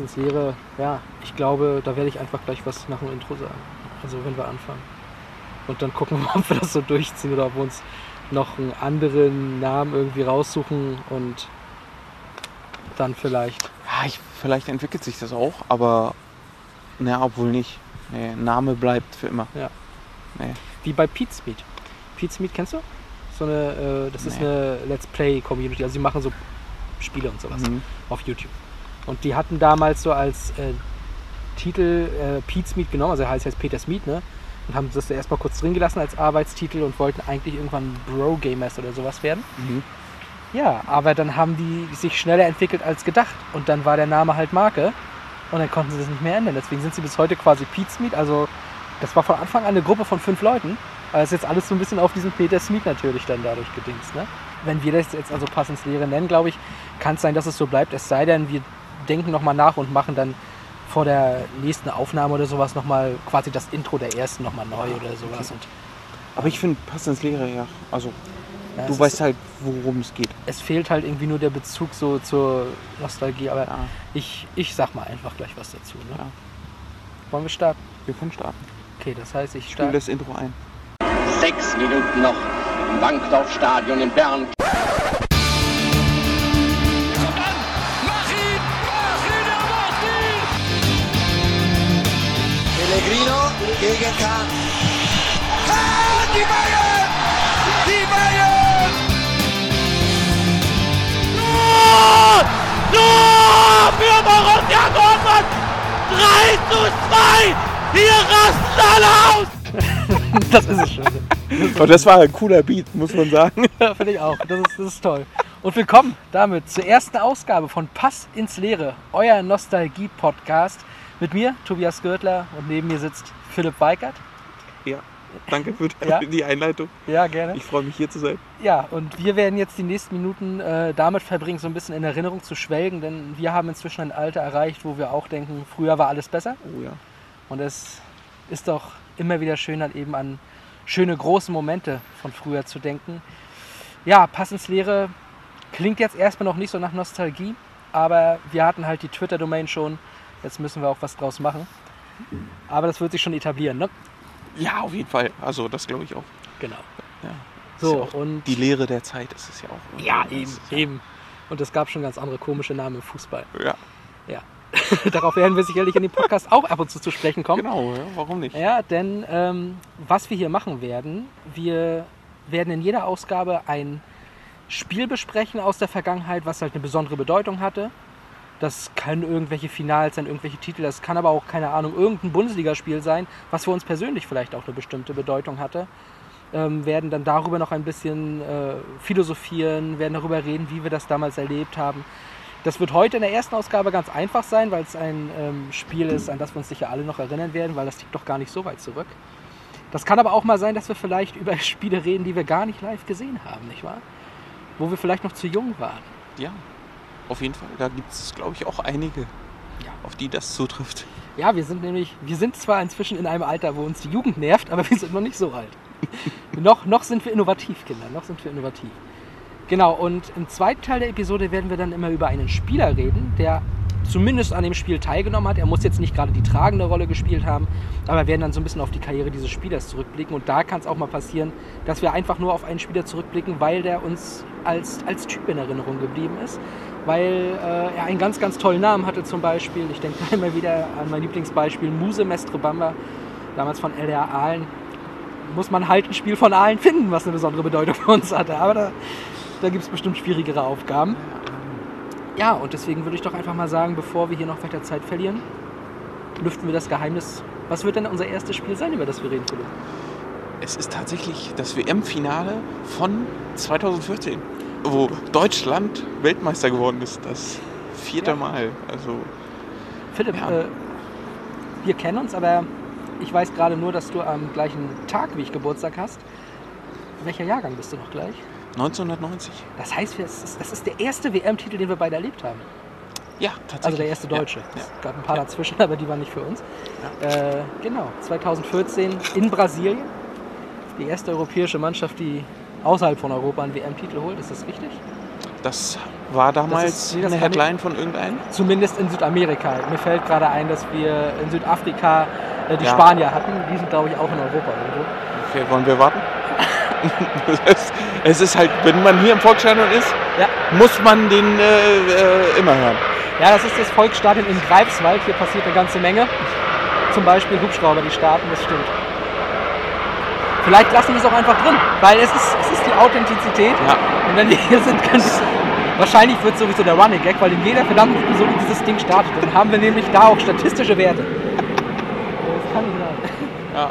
Ins Leere, ja, ich glaube, da werde ich einfach gleich was nach dem Intro sagen. Also wenn wir anfangen. Und dann gucken wir mal, ob wir das so durchziehen oder ob wir uns noch einen anderen Namen irgendwie raussuchen und dann vielleicht. Ja, ich, vielleicht entwickelt sich das auch, aber na, obwohl nicht. Nee, Name bleibt für immer. Ja. Nee. Wie bei Pete's Meat. Pete's Meat kennst du? So eine, äh, das ist Nee. eine Let's Play Community. Also die machen so Spiele und sowas Mhm. auf YouTube. Und die hatten damals so als äh, Titel äh, Pete's Meat genommen, also heißt jetzt Peters Meat, ne? Und haben das erstmal kurz drin gelassen als Arbeitstitel und wollten eigentlich irgendwann Bro Gamers oder sowas werden. Mhm. Ja, aber dann haben die sich schneller entwickelt als gedacht. Und dann war der Name halt Marke. Und dann konnten sie das nicht mehr ändern. Deswegen sind sie bis heute quasi Pete's Meat. Also das war von Anfang an eine Gruppe von fünf Leuten. Aber es ist jetzt alles so ein bisschen auf diesen Peter Meat natürlich dann dadurch gedingst. Ne? Wenn wir das jetzt also passend ins Leere nennen, glaube ich, kann es sein, dass es so bleibt. Es sei denn, wir denken nochmal nach und machen dann vor der nächsten Aufnahme oder sowas nochmal quasi das Intro der ersten nochmal neu oder sowas. Und Aber ich finde, passt ins Leere, ja. Also, ja, du weißt ist, halt, worum es geht. es fehlt halt irgendwie nur der Bezug so zur Nostalgie. Aber Ja, Ich, ich sag mal einfach gleich was dazu. Ne? Ja. Wollen wir starten? wir können starten. Okay, das heißt, ich starte. das Intro ein. Sechs Minuten noch im Bankdorfstadion in Bern. Pellegrino gegen Kahn. Kahn, die Bayern! Die Bayern! Tor! Tor für Borussia Dortmund! 3 zu 2! Hier rasten alle aus! das ist es schon. Oh, das war ein cooler Beat, muss man sagen. Ja, Finde ich auch. Das ist, das ist toll. Und willkommen damit zur ersten Ausgabe von Pass ins Leere, euer Nostalgie-Podcast. Mit mir, Tobias Görtler, und neben mir sitzt Philipp Weikert. Ja, danke für Ja. die Einleitung. Ja, gerne. Ich freue mich hier zu sein. Ja, und wir werden jetzt die nächsten Minuten äh, damit verbringen, so ein bisschen in Erinnerung zu schwelgen, denn wir haben inzwischen ein Alter erreicht, wo wir auch denken, früher war alles besser. Oh ja. Und es ist doch immer wieder schön, dann eben an schöne große Momente von früher zu denken. Ja, Pass ins Leere klingt jetzt erstmal noch nicht so nach Nostalgie, aber wir hatten halt die Twitter-Domain schon. Jetzt müssen wir auch was draus machen. Aber das wird sich schon etablieren, ne? Ja, auf jeden Fall. Also, das glaube ich auch. Genau. Ja. So, ja und die Lehre der Zeit ist es ja auch. ja, eben, ja- eben. Und es gab schon ganz andere komische Namen im Fußball. Ja, Ja. Darauf werden wir sicherlich in dem Podcast auch ab und zu zu sprechen kommen. genau. Ja, warum nicht? Ja, denn ähm, was wir hier machen werden, wir werden in jeder Ausgabe ein Spiel besprechen aus der Vergangenheit, was halt eine besondere Bedeutung hatte. Das können irgendwelche Finals sein, irgendwelche Titel, das kann aber auch, keine Ahnung, irgendein Bundesligaspiel sein, was für uns persönlich vielleicht auch eine bestimmte Bedeutung hatte. Ähm, werden dann darüber noch ein bisschen äh, philosophieren, werden darüber reden, wie wir das damals erlebt haben. Das wird heute in der ersten Ausgabe ganz einfach sein, weil es ein ähm, Spiel ist, an das wir uns sicher alle noch erinnern werden, weil das liegt doch gar nicht so weit zurück. Das kann aber auch mal sein, dass wir vielleicht über Spiele reden, die wir gar nicht live gesehen haben, nicht wahr? Wo wir vielleicht noch zu jung waren. Ja, auf jeden Fall. Da gibt es, glaube ich, auch einige, Ja. auf die das zutrifft. Ja, wir sind nämlich, wir sind zwar inzwischen in einem Alter, wo uns die Jugend nervt, aber wir sind noch nicht so alt. noch, noch sind wir innovativ, Kinder, noch sind wir innovativ. Genau, und im zweiten Teil der Episode werden wir dann immer über einen Spieler reden, der zumindest an dem Spiel teilgenommen hat. Er muss jetzt nicht gerade die tragende Rolle gespielt haben, aber wir werden dann so ein bisschen auf die Karriere dieses Spielers zurückblicken. Und da kann es auch mal passieren, dass wir einfach nur auf einen Spieler zurückblicken, weil der uns als, als Typ in Erinnerung geblieben ist. Weil äh, er einen ganz, ganz tollen Namen hatte zum Beispiel. Ich denke immer wieder an mein Lieblingsbeispiel Muse Mestre Bamba, damals von LR Aalen. Muss man halt ein Spiel von Aalen finden, was eine besondere Bedeutung für uns hatte. Aber da, da gibt es bestimmt schwierigere Aufgaben. Ja, und deswegen würde ich doch einfach mal sagen, bevor wir hier noch weiter Zeit verlieren, lüften wir das Geheimnis. Was wird denn unser erstes Spiel sein, über das wir reden, Philipp? Es ist tatsächlich das WM-Finale von 2014, wo Deutschland Weltmeister geworden ist. Das vierte Ja. Mal. Also, Philipp, Ja. äh, wir kennen uns, aber ich weiß gerade nur, dass du am gleichen Tag wie ich Geburtstag hast. Welcher Jahrgang bist du noch gleich? 1990. Das heißt, das ist, der erste WM-Titel, den wir beide erlebt haben. Ja, tatsächlich. Also der erste Deutsche. Ja, Es ja. gab ein paar dazwischen, aber die waren nicht für uns. Äh, genau, 2014 in Brasilien. Die erste europäische Mannschaft, die außerhalb von Europa einen WM-Titel holt. Ist das richtig? Das War damals ist- das eine kann ich- Headline von irgendeinem? Zumindest in Südamerika. Mir fällt gerade ein, dass wir in Südafrika äh, die Ja. Spanier hatten. Die sind, glaube ich, auch in Europa irgendwo. Okay, wollen wir warten? es, es ist halt, wenn man hier im Volksstadion ist, Ja. muss man den äh, äh, immer hören. Ja, das ist das Volksstadion in Greifswald. Hier passiert eine ganze Menge. Zum Beispiel Hubschrauber, die starten, das stimmt. Vielleicht lassen wir es auch einfach drin, weil es ist, es ist die Authentizität. Ja. Und wenn wir hier sind, können Wahrscheinlich wird sowieso der Running Gag, weil in jeder verdammten Episode dieses Ding startet. Dann haben wir nämlich da auch statistische Werte. Das kann nicht sein. Ja.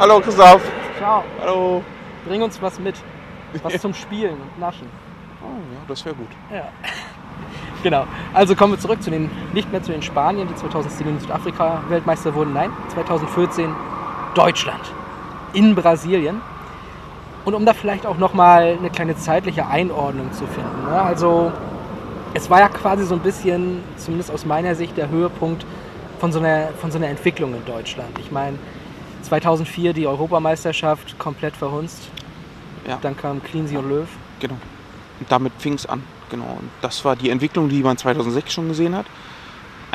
Hallo Christoph. Ciao. Hallo. Bring uns was mit. Was zum Spielen und Naschen. Oh, ja, das wäre gut. Ja. Genau. Also kommen wir zurück zu den, nicht mehr zu den Spaniern, die 2010 in Südafrika Weltmeister wurden. Nein, 2014 Deutschland in Brasilien. Und um da vielleicht auch nochmal eine kleine zeitliche Einordnung zu finden. Ne? Also es war ja quasi so ein bisschen, zumindest aus meiner Sicht, der Höhepunkt von so einer, von so einer Entwicklung in Deutschland. Ich meine, 2004 die Europameisterschaft komplett verhunzt. Ja. Dann kam Cleansey und Löw. Genau. Und damit fing es an. Genau. Und das war die Entwicklung, die man 2006 schon gesehen hat.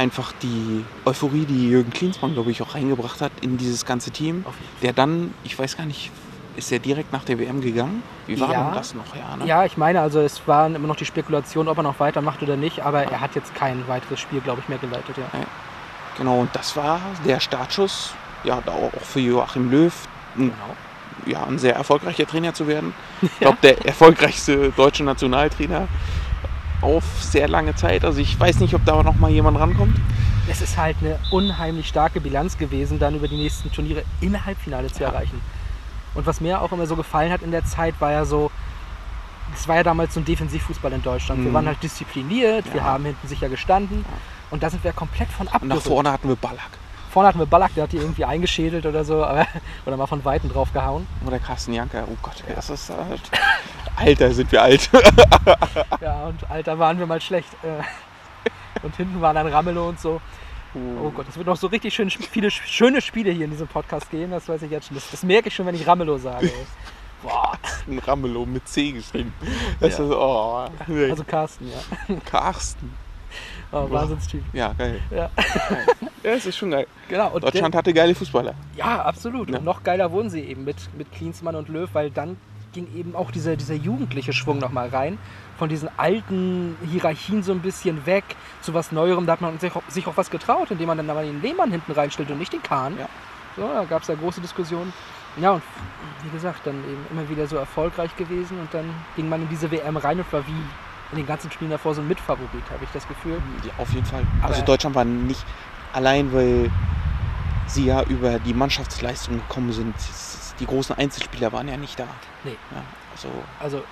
Einfach die Euphorie, die Jürgen Klinsmann, glaube ich, auch reingebracht hat in dieses ganze Team. Der dann, ich weiß gar nicht, ist er direkt nach der WM gegangen? Wie war Ja. denn das noch? Ja, ne? Ja, ich meine, also es waren immer noch die Spekulationen, ob er noch weitermacht oder nicht, aber er hat jetzt kein weiteres Spiel, glaube ich, mehr geleitet. Ja. Genau, und das war der Startschuss, ja, auch für Joachim Löw, Genau. ja, ein sehr erfolgreicher Trainer zu werden. Ich glaube, der erfolgreichste deutsche Nationaltrainer auf sehr lange Zeit. Also ich weiß nicht, ob da noch mal jemand rankommt. Es ist halt eine unheimlich starke Bilanz gewesen, dann über die nächsten Turniere im Halbfinale zu Ja. erreichen. Und was mir auch immer so gefallen hat in der Zeit, war ja so, es war ja damals so ein Defensivfußball in Deutschland. Wir Mhm. waren halt diszipliniert, wir Ja. haben hinten sicher gestanden und da sind wir komplett von Und nach vorne hatten wir Ballack. Vorne hatten wir Ballack, der hat die irgendwie eingeschädelt oder so, aber, oder mal von Weitem drauf gehauen. Oder Carsten Janker. Oh Gott, das ist halt... Alter, sind wir alt. Ja, und Alter, waren wir mal schlecht. Äh, Und hinten waren dann Ramelow und so. Oh Gott, es wird noch so richtig schön, viele sch- schöne Spiele hier in diesem Podcast gehen, das weiß ich jetzt schon. Das, das merke ich schon, wenn ich Ramelow sage. Boah, Ein Ramelow mit C geschrieben. Das Ja. ist, oh, also Carsten, ja. Carsten. Oh, Wahnsinnstyp. Ja, geil. Ja, Ja, es ist schon geil. genau. Deutschland hatte geile Fußballer. ja, absolut. Ja. Und noch geiler wurden sie eben mit, mit Klinsmann und Löw, weil dann ging eben auch dieser, dieser jugendliche Schwung nochmal rein. Von diesen alten Hierarchien so ein bisschen weg zu was Neuerem. Da hat man sich auch, sich auch was getraut, indem man dann aber den Lehmann hinten reinstellt und nicht den Kahn. Ja. So, da gab es ja große Diskussionen. Ja, und wie gesagt, dann eben immer wieder so erfolgreich gewesen und dann ging man in diese WM rein und war wie in den ganzen Spielen davor so ein Mitfavorit, habe ich das Gefühl. Ja, auf jeden Fall. Aber- also Deutschland war nicht allein, weil sie ja über die Mannschaftsleistung gekommen sind. Es- Die großen Einzelspieler waren ja nicht da. Nee. Ja, also Also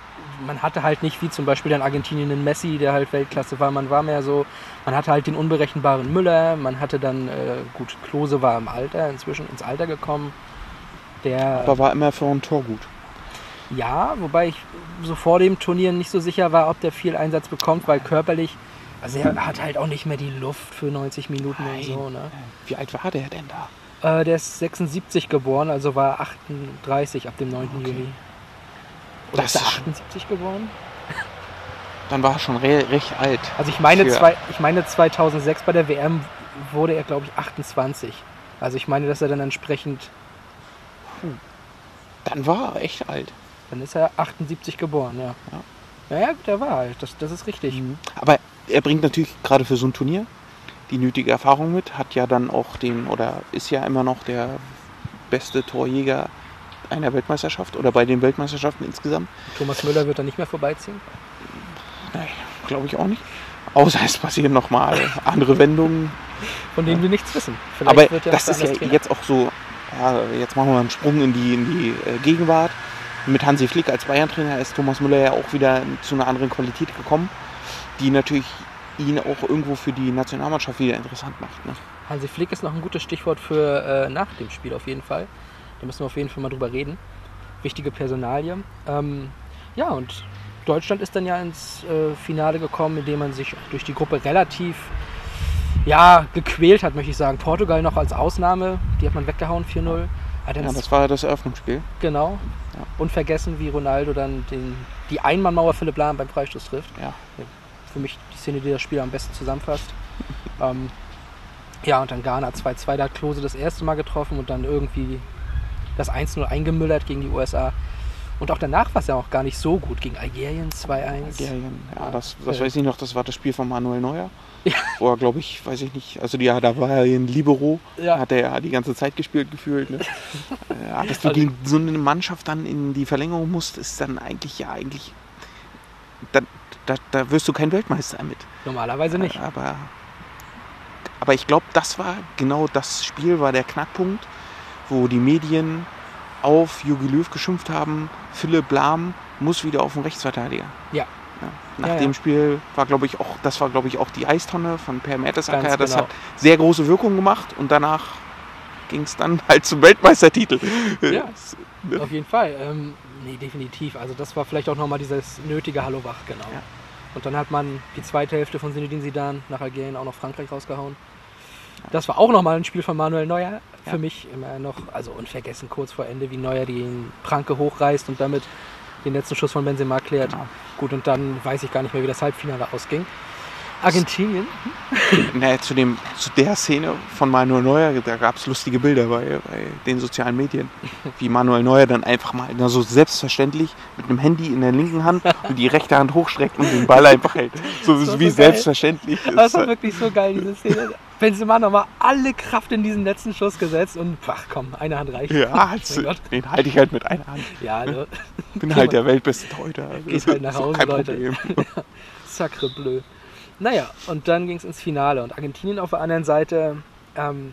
man hatte halt nicht wie zum Beispiel in Argentinien einen Messi, der halt Weltklasse war. Man war mehr so, man hatte halt den unberechenbaren Müller, man hatte dann, äh, gut, Klose war im Alter, inzwischen ins Alter gekommen. Der, aber war immer für ein Tor gut. ja, wobei ich so vor dem Turnier nicht so sicher war, ob der viel Einsatz bekommt, weil körperlich, also er hat halt auch nicht mehr die Luft für 90 Minuten und so. Ne? Wie alt war der denn da? Äh, der ist 76 geboren, also war 38 ab dem 9. Juli. Oder Das ist er ist schon- 78 geboren? Dann war er schon re recht alt. Also ich meine, zwei, ich meine 2006 bei der WM wurde er, glaube ich, 28. Also ich meine, dass er dann entsprechend, Dann war er echt alt. dann ist er 78 geboren, ja. Ja. Naja, gut, er war alt, das, das ist richtig. Aber er bringt natürlich gerade für so ein Turnier die nötige Erfahrung mit. Hat ja dann auch den, oder ist ja immer noch der beste Torjäger einer Weltmeisterschaft oder bei den Weltmeisterschaften insgesamt. Thomas Müller wird da nicht mehr vorbeiziehen. Nein, glaube ich auch nicht. Außer es passieren nochmal andere Wendungen. Von denen wir nichts wissen. Vielleicht Aber wird er das ist ja Trainer. jetzt auch so, ja, jetzt machen wir einen Sprung in die, in die äh, Gegenwart. Mit Hansi Flick als Bayern-Trainer ist Thomas Müller ja auch wieder zu einer anderen Qualität gekommen, die natürlich ihn auch irgendwo für die Nationalmannschaft wieder interessant macht. Ne? Hansi Flick ist noch ein gutes Stichwort für äh, nach dem Spiel auf jeden Fall. Da müssen wir auf jeden Fall mal drüber reden. Wichtige Personalie. Ähm, ja, und Deutschland ist dann ja ins äh, Finale gekommen, indem man sich durch die Gruppe relativ ja, gequält hat, möchte ich sagen. Portugal noch als Ausnahme, die hat man weggehauen, 4-0. Hat dann Ja, das war das Eröffnungsspiel. genau. Ja. Und vergessen, wie Ronaldo dann den, die Einmannmauer Philipp Lahm beim Freistoß trifft. Ja. für mich Szene, die das Spiel am besten zusammenfasst. ähm, ja, und dann Ghana 2-2, da hat Klose das erste Mal getroffen und dann irgendwie das 1-0 eingemüllert gegen die USA. Und auch danach war es ja auch gar nicht so gut. Gegen Algerien 2-1. Algerien, ja, das, das Ja. weiß ich noch, das war das Spiel von Manuel Neuer. Ja. Wo er, glaube ich, weiß ich nicht, also ja, da war er in Libero, Ja. hat er ja die ganze Zeit gespielt gefühlt. Ne? ja, dass du Also- gegen so eine Mannschaft dann in die Verlängerung musst, ist dann eigentlich ja eigentlich, da, da, da wirst du kein Weltmeister mit. Normalerweise nicht. Aber, aber ich glaube, das war genau das Spiel, war der Knackpunkt, wo die Medien auf Jogi Löw geschimpft haben, Philipp Lahm muss wieder auf den Rechtsverteidiger. Ja. Ja, nach Ja, dem ja. Spiel war, glaube ich, auch, das war, glaube ich, auch die Eistonne von Per Mertesacker. Ganz Das genau. hat sehr große Wirkung gemacht und danach ging es dann halt zum Weltmeistertitel. Ja. Auf jeden Fall. Ähm, nee, definitiv. Also das war vielleicht auch nochmal dieses nötige Hallo wach, genau. Und dann hat man die zweite Hälfte von Zinedine Zidane nach Algerien auch noch Frankreich rausgehauen. Das war auch nochmal ein Spiel von Manuel Neuer. Für Ja. mich immer noch, also unvergessen kurz vor Ende, wie Neuer den Pranke hochreißt und damit den letzten Schuss von Benzema klärt. Genau. Gut, und dann weiß ich gar nicht mehr, wie das Halbfinale ausging. Argentinien, Naja, zu, dem, zu der Szene von Manuel Neuer, da gab es lustige Bilder bei, bei den sozialen Medien. Wie Manuel Neuer dann einfach mal na, so selbstverständlich mit einem Handy in der linken Hand und die rechte Hand hochstreckt und den Ball einfach hält. So Das war wie so selbstverständlich. das ist war halt- wirklich so geil, diese Szene. Benzema nochmal alle Kraft in diesen letzten Schuss gesetzt und ach komm, eine Hand reicht. ja, Mein also, den halte ich halt mit einer Hand. Ja, ne? Bin halt der weltbeste Torhüter. Geht halt nach Hause, Leute. Problem. Sacre bleu. Naja, und dann ging es ins Finale. Und Argentinien auf der anderen Seite, ähm,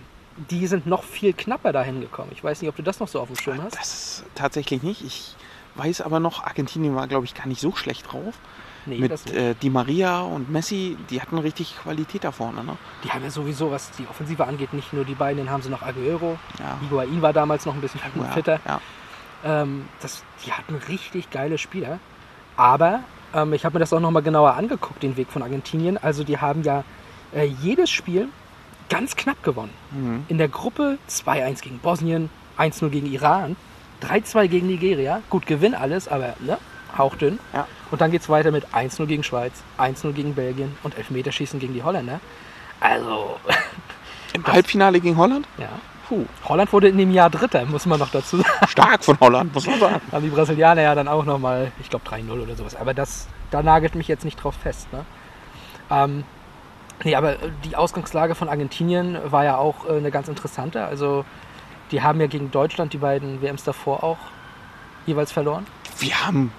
die sind noch viel knapper dahin gekommen. Ich weiß nicht, ob du das noch so auf dem Schirm hast. Das tatsächlich nicht. Ich weiß aber noch, Argentinien war, glaube ich, gar nicht so schlecht drauf. Nee, Mit äh, Di Maria und Messi, die hatten richtig Qualität da vorne. Ne? Die haben ja sowieso, was die Offensive angeht, nicht nur die beiden, dann haben sie noch Aguero. Ja. Higuain war damals noch ein bisschen Ja, fitter. ja. Ähm, das, die hatten richtig geile Spieler. Aber ähm, ich habe mir das auch nochmal genauer angeguckt, den Weg von Argentinien. Also die haben ja äh, jedes Spiel ganz knapp gewonnen. Mhm. In der Gruppe 2-1 gegen Bosnien, 1-0 gegen Iran, 3-2 gegen Nigeria. Gut, Gewinn alles, aber ne, hauchdünn. Ja. Und dann geht es weiter mit 1-0 gegen Schweiz, 1-0 gegen Belgien und Elfmeterschießen gegen die Holländer. Also, Im Halbfinale gegen Holland? ja. Puh, Holland wurde in dem Jahr Dritter, muss man noch dazu sagen. stark von Holland, muss man sagen. haben die Brasilianer ja dann auch nochmal, ich glaube 3-0 oder sowas. Aber das, da nagelt mich jetzt nicht drauf fest. Ne? Ähm, nee, aber die Ausgangslage von Argentinien war ja auch äh, eine ganz interessante. Also die haben ja gegen Deutschland die beiden WMs davor auch jeweils verloren. Wir haben,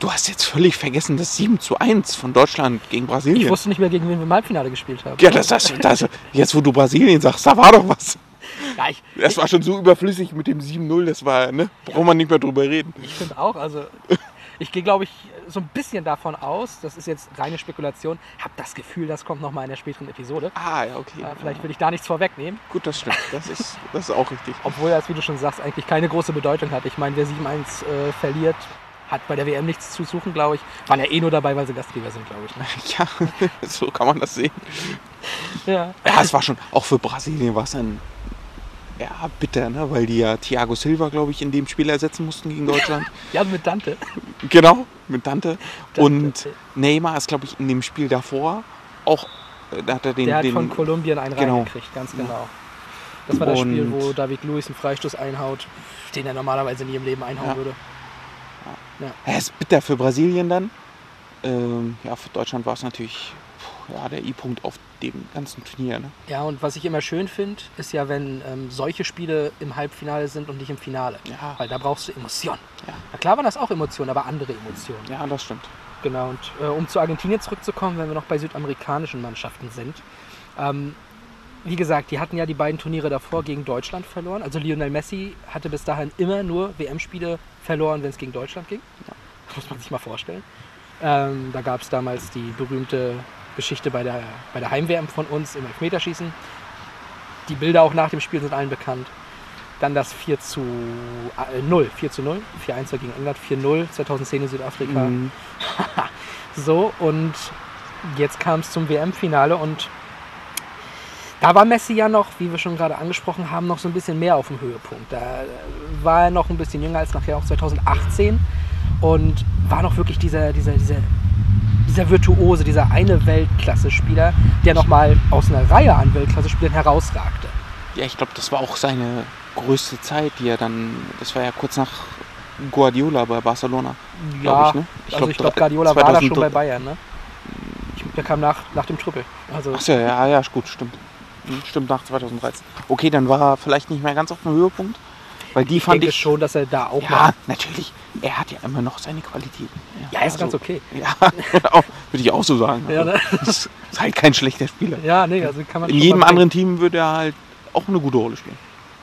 du hast jetzt völlig vergessen, das 7 zu 1 von Deutschland gegen Brasilien. Ich wusste nicht mehr, gegen wen wir im Halbfinale gespielt haben. ja, das, das, das, jetzt wo du Brasilien sagst, da war doch was. Ja, ich, Das war schon so überflüssig mit dem 7-0, das war, ne? Braucht man nicht mehr drüber reden. ich finde auch, also ich gehe, glaube ich, so ein bisschen davon aus, das ist jetzt reine Spekulation, habe das Gefühl, das kommt nochmal in der späteren Episode. Ah, ja, okay. Äh, vielleicht will ich da nichts vorwegnehmen. Gut, das stimmt. Das ist, das ist auch richtig. Obwohl das, wie du schon sagst, eigentlich keine große Bedeutung hat. Ich meine, wer 7-1 äh, verliert, hat bei der WM nichts zu suchen, glaube ich. Waren ja eh nur dabei, weil sie Gastgeber sind, glaube ich. Ne? Ja, so kann man das sehen. Ja. Ja, es war schon, auch für Brasilien war es ein, ja, bitter, ne? weil die ja Thiago Silva, glaube ich, in dem Spiel ersetzen mussten gegen Deutschland. ja, mit Dante. genau, mit Dante. Dante. Und Neymar ist, glaube ich, in dem Spiel davor auch, äh, da hat er den, Der hat den von Kolumbien einen genau. reingekriegt, ganz genau. Das war das Spiel, Und- wo David Luiz einen Freistoß einhaut, den er normalerweise nie im Leben einhauen Ja. würde. Ja, ist bitter für Brasilien dann. Ähm, ja, für Deutschland war es natürlich ja, der I-Punkt auf dem ganzen Turnier. Ne? Ja, und was ich immer schön finde, ist ja, wenn ähm, solche Spiele im Halbfinale sind und nicht im Finale. Ja. Weil da brauchst du Emotionen. Ja. Na klar waren das auch Emotionen, aber andere Emotionen. ja, das stimmt. Genau, und äh, um zu Argentinien zurückzukommen, wenn wir noch bei südamerikanischen Mannschaften sind. Ähm, wie gesagt, die hatten ja die beiden Turniere davor gegen Deutschland verloren. Also Lionel Messi hatte bis dahin immer nur WM-Spiele verloren, wenn es gegen Deutschland ging. Muss man sich mal vorstellen. Ähm, da gab es damals die berühmte Geschichte bei der, bei der Heim-WM von uns im Elfmeterschießen. Die Bilder auch nach dem Spiel sind allen bekannt. Dann das 4 zu äh, 0, 4 zu 0, 4-1 war gegen England, 4-0, 2010 in Südafrika. Mhm. So, und jetzt kam es zum WM-Finale und da war Messi ja noch, wie wir schon gerade angesprochen haben, noch so ein bisschen mehr auf dem Höhepunkt. Da war er noch ein bisschen jünger als nachher auch 2018 und war noch wirklich dieser, dieser, dieser, diese dieser Virtuose, dieser eine Weltklasse-Spieler, der nochmal aus einer Reihe an Weltklasse-Spielern herausragte. Ja, ich glaube, das war auch seine größte Zeit, die er dann, das war ja kurz nach Guardiola bei Barcelona. Ja, ich, ne? Ich also glaub, ich glaube, Guardiola war da schon 2003. bei Bayern, ne? Der kam nach, nach dem Triple. Also, Achso, ja, ja, gut, stimmt. Hm, Stimmt, nach 2013. Okay, dann war er vielleicht nicht mehr ganz auf dem Höhepunkt. Weil die ich fand denke ich. schon, dass er da auch ja, mal... natürlich. Er hat ja immer noch seine Qualität. Ja, ist ganz okay. Ja. Würde ich auch so sagen. Ja, Also, ne? das ist halt kein schlechter Spieler. Ja, nee, also kann man In jedem anderen Team würde er halt auch eine gute Rolle spielen.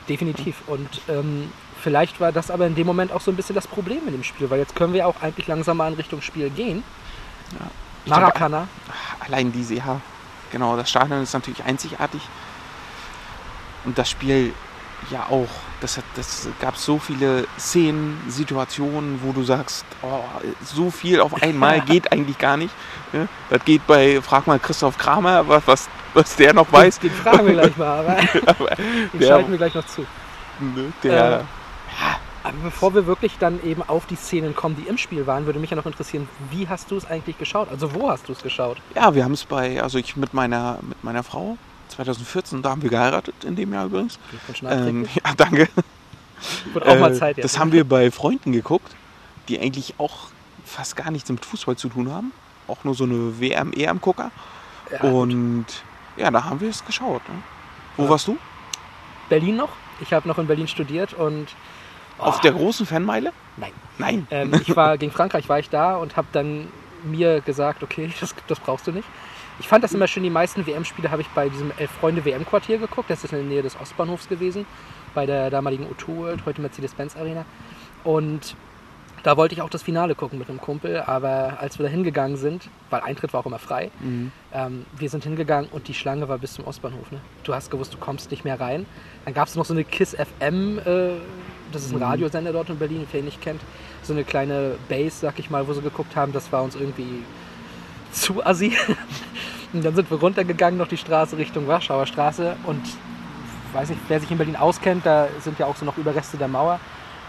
Definitiv. Und ähm, vielleicht war das aber in dem Moment auch so ein bisschen das Problem in dem Spiel, weil jetzt können wir auch eigentlich langsam mal in Richtung Spiel gehen. Glaub, Maracana. Allein diese, ja, genau, das Stadion ist natürlich einzigartig. Und das Spiel ja auch. Das, hat, das gab so viele Szenen, Situationen, wo du sagst, oh, so viel auf einmal geht eigentlich gar nicht. ne? Das geht bei, frag mal Christoph Kramer, was, was, was der noch weiß. Den fragen wir gleich mal, aber den der- schalten wir gleich noch zu. Ne? Der, Aber bevor wir wirklich dann eben auf die Szenen kommen, die im Spiel waren, würde mich ja noch interessieren, wie hast du es eigentlich geschaut? Also wo hast du es geschaut? ja, wir haben es bei, also ich mit meiner, mit meiner Frau, 2014, da haben wir geheiratet, in dem Jahr übrigens. Ähm, ja, danke. Wird auch mal Äh, Zeit jetzt. Das haben wir bei Freunden geguckt, die eigentlich auch fast gar nichts mit Fußball zu tun haben. Auch nur so eine WM, EM-Gucker. Ja, gut. Und ja, da haben wir es geschaut. Ne? Wo Ja. warst du? Berlin noch. Ich habe noch in Berlin studiert und Auf Oh, der großen Fanmeile? Nein. Nein. Ähm, ich war gegen Frankreich war ich da und habe dann mir gesagt, okay, das, das brauchst du nicht. Ich fand das immer schön, die meisten WM-Spiele habe ich bei diesem Elf-Freunde-WM-Quartier geguckt. Das ist in der Nähe des Ostbahnhofs gewesen, bei der damaligen O2 World, heute Mercedes-Benz Arena. Und da wollte ich auch das Finale gucken mit einem Kumpel, aber als wir da hingegangen sind, weil Eintritt war auch immer frei, Mhm. ähm, wir sind hingegangen und die Schlange war bis zum Ostbahnhof. Ne? Du hast gewusst, du kommst nicht mehr rein. Dann gab es noch so eine KISS FM, äh, das ist ein Radiosender dort in Berlin, wer ihn nicht kennt. So eine kleine Base, sag ich mal, wo sie geguckt haben, das war uns irgendwie zu assi. und dann sind wir runtergegangen noch die Straße Richtung Warschauer Straße und weiß nicht, wer sich in Berlin auskennt, da sind ja auch so noch Überreste der Mauer.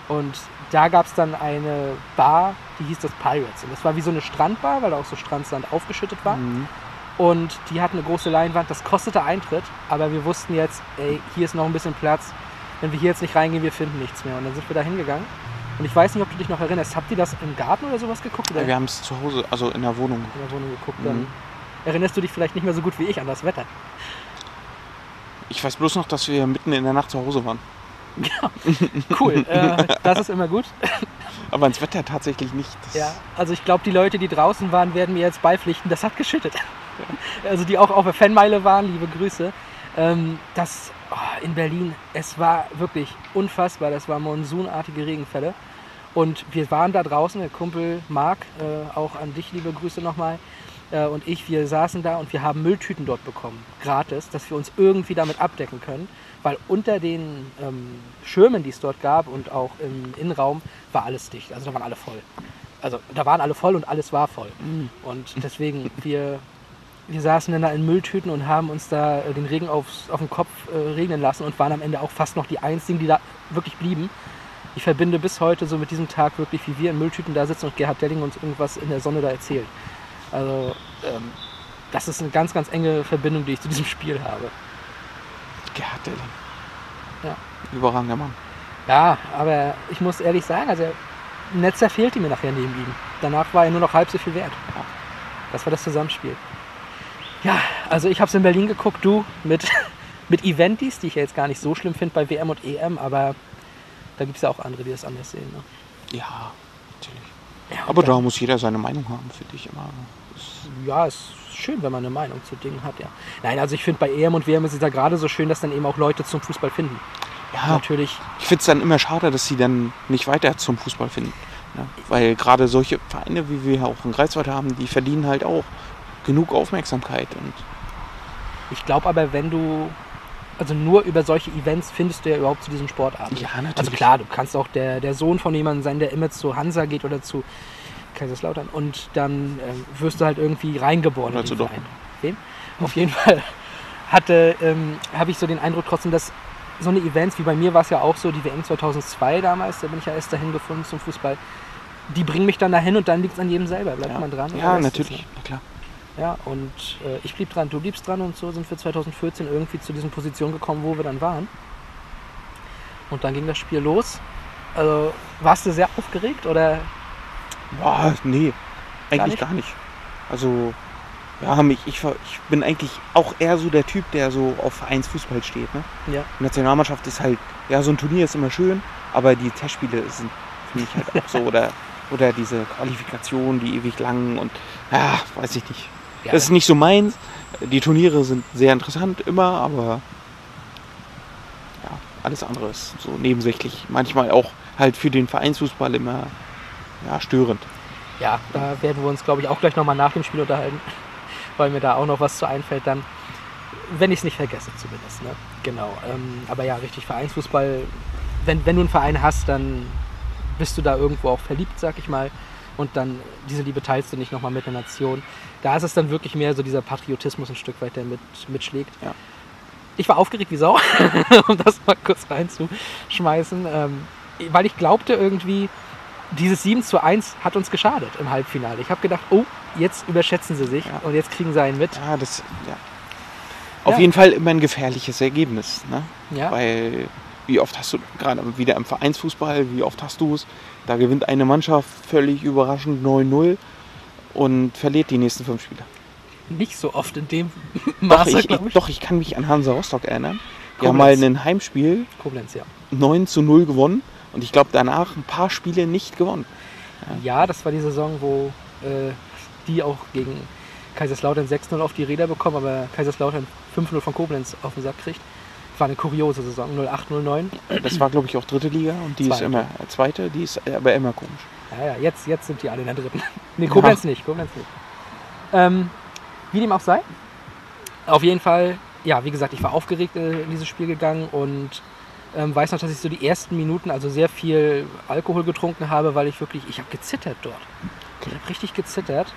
Und da gab es dann eine Bar, die hieß das Pirates. Und das war wie so eine Strandbar, weil da auch so Strandsand aufgeschüttet war. Mhm. Und die hatten eine große Leinwand, das kostete Eintritt, aber wir wussten jetzt, ey, hier ist noch ein bisschen Platz. Wenn wir hier jetzt nicht reingehen, wir finden nichts mehr. Und dann sind wir da hingegangen. Und ich weiß nicht, ob du dich noch erinnerst, habt ihr das im Garten oder sowas geguckt? Oder Wir haben es zu Hause, also in der Wohnung. in der Wohnung geguckt? Dann Mhm. erinnerst du dich vielleicht nicht mehr so gut wie ich an das Wetter. Ich weiß bloß noch, dass wir mitten in der Nacht zu Hause waren. Cool, äh, das ist immer gut. Aber ans Wetter tatsächlich nicht. Das Ja, also ich glaube, die Leute, die draußen waren, werden mir jetzt beipflichten, das hat geschüttet. Also die auch auf der Fanmeile waren, liebe Grüße. Ähm, das oh, in Berlin, es war wirklich unfassbar. Das waren monsunartige Regenfälle. Und wir waren da draußen, der Kumpel Marc, äh, auch an dich liebe Grüße nochmal, äh, und ich, wir saßen da und wir haben Mülltüten dort bekommen, gratis, dass wir uns irgendwie damit abdecken können. Weil unter den ähm, Schirmen, die es dort gab und auch im Innenraum, war alles dicht. Also da waren alle voll. Also da waren alle voll und alles war voll. Und deswegen, wir, wir saßen dann da in Mülltüten und haben uns da äh, den Regen aufs, auf den Kopf äh, regnen lassen und waren am Ende auch fast noch die einzigen, die da wirklich blieben. Ich verbinde bis heute so mit diesem Tag wirklich, wie wir in Mülltüten da sitzen und Gerhard Delling uns irgendwas in der Sonne da erzählt. Also ähm, das ist eine ganz, ganz enge Verbindung, die ich zu diesem Spiel habe. Gerhard Delling. Ja. Überragender Mann. Ja, aber ich muss ehrlich sagen, also Netzer fehlte mir nachher neben ihm. Danach war er nur noch halb so viel wert. Das war das Zusammenspiel. Ja, also ich habe es in Berlin geguckt, du mit, mit Eventis, die ich ja jetzt gar nicht so schlimm finde bei WM und EM, aber da gibt es ja auch andere, die das anders sehen. Ne? Ja, natürlich. Ja, Aber da muss jeder seine Meinung haben, finde ich immer. Ja, ist schön, wenn man eine Meinung zu Dingen hat, ja. Nein, also ich finde bei EM und WM ist es ja gerade so schön, dass dann eben auch Leute zum Fußball finden. Ja, Natürlich, ich finde es dann immer schade, dass sie dann nicht weiter zum Fußball finden. Ja, weil gerade solche Vereine, wie wir auch in Greifswald haben, die verdienen halt auch genug Aufmerksamkeit. Und ich glaube aber, wenn du, also nur über solche Events findest du ja überhaupt zu diesen Sportarten. Ja, natürlich. Also klar, du kannst auch der, der Sohn von jemandem sein, der immer zu Hansa geht oder zu Kaiserslautern und dann ähm, wirst du halt irgendwie reingeboren Oder zu. Verein. Wem? Auf jeden Fall hatte, ähm, habe ich so den Eindruck trotzdem, dass so eine Events, wie bei mir war es ja auch so, die WM 2002 damals, da bin ich ja erst dahin gefunden zum Fußball, die bringen mich dann dahin und dann liegt es an jedem selber. Bleibt ja. man dran? Ja, natürlich. Na klar. Ja, und äh, ich blieb dran, du bliebst dran und so sind wir 2014 irgendwie zu diesen Positionen gekommen, wo wir dann waren. Und dann ging das Spiel los. Also, warst du sehr aufgeregt oder? Boah, nee, eigentlich nicht? gar nicht. Also, ja, mich, ich, ich bin eigentlich auch eher so der Typ, der so auf Vereinsfußball steht. Ne? Ja. Nationalmannschaft ist halt, ja, so ein Turnier ist immer schön, aber die Testspiele sind für mich halt auch so. Oder, oder diese Qualifikation, die ewig lang und, ja, weiß ich nicht. Ja, Das ist nicht so meins. Die Turniere sind sehr interessant immer, aber ja, alles andere ist so nebensächlich. Manchmal auch halt für den Vereinsfußball immer ja, störend. ja, da werden wir uns, glaube ich, auch gleich nochmal nach dem Spiel unterhalten, weil mir da auch noch was zu einfällt dann. Wenn ich es nicht vergesse zumindest. Ne? Genau. Ähm, aber ja, richtig, Vereinsfußball, wenn, wenn du einen Verein hast, dann bist du da irgendwo auch verliebt, sag ich mal. Und dann diese Liebe teilst du nicht nochmal mit der Nation. Da ist es dann wirklich mehr so dieser Patriotismus ein Stück weit, der mit, mitschlägt. Ja. Ich war aufgeregt wie Sau, um das mal kurz reinzuschmeißen, ähm, weil ich glaubte irgendwie, dieses 7 zu 1 hat uns geschadet im Halbfinale. Ich habe gedacht, oh, jetzt überschätzen sie sich Ja. und jetzt kriegen sie einen mit. Ja, das, ja. Auf Ja. jeden Fall immer ein gefährliches Ergebnis. Ne? Ja. Weil, wie oft hast du, gerade wieder im Vereinsfußball, wie oft hast du es, da gewinnt eine Mannschaft völlig überraschend 9-0 und verliert die nächsten fünf Spiele. Nicht so oft in dem Doch Maße, glaube ich, ich. doch, ich kann mich an Hansa Rostock erinnern. Koblenz. haben mal ein Heimspiel Koblenz, ja. 9 zu 0 gewonnen und ich glaube danach ein paar Spiele nicht gewonnen. Ja, das war die Saison, wo äh, die auch gegen Kaiserslautern 6-0 auf die Räder bekommen, aber Kaiserslautern 5-0 von Koblenz auf den Sack kriegt. War eine kuriose Saison, 08-09. Das war glaube ich auch dritte Liga und die ist Zweite. immer äh, zweite, die ist aber immer komisch. Ja, ja, jetzt, jetzt sind die alle in der dritten. nee, Koblenz nicht, Koblenz nicht. Ähm, wie dem auch sei. Auf jeden Fall, ja, wie gesagt, ich war aufgeregt äh, in dieses Spiel gegangen und ähm, weiß noch, dass ich so die ersten Minuten also sehr viel Alkohol getrunken habe, weil ich wirklich, ich habe gezittert dort. Ich habe richtig gezittert.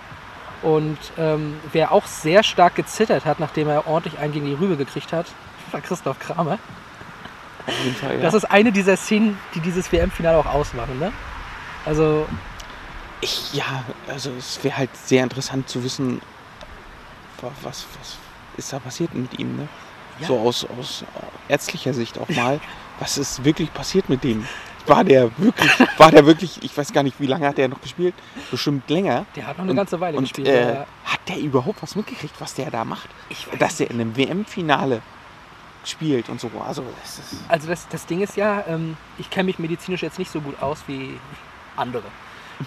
Und ähm, wer auch sehr stark gezittert hat, nachdem er ordentlich einen gegen die Rübe gekriegt hat, war Christoph Kramer. Fall, ja. Das ist eine dieser Szenen, die dieses WM-Finale auch ausmachen. Ne? Also Ich, ja, also es wäre halt sehr interessant zu wissen, wa- was, was ist da passiert mit ihm, ne? Ja. So aus, aus ärztlicher Sicht auch mal. Was ist wirklich passiert mit dem? War der wirklich, war der wirklich, ich weiß gar nicht, wie lange hat der noch gespielt? Bestimmt länger. der hat noch eine Und- ganze Weile Und gespielt. äh, aber hat der überhaupt was mitgekriegt, was der da macht? Dass der in einem WM-Finale spielt und so. Also das Also das, das Ding ist ja, ähm, ich kenne mich medizinisch jetzt nicht so gut aus wie andere.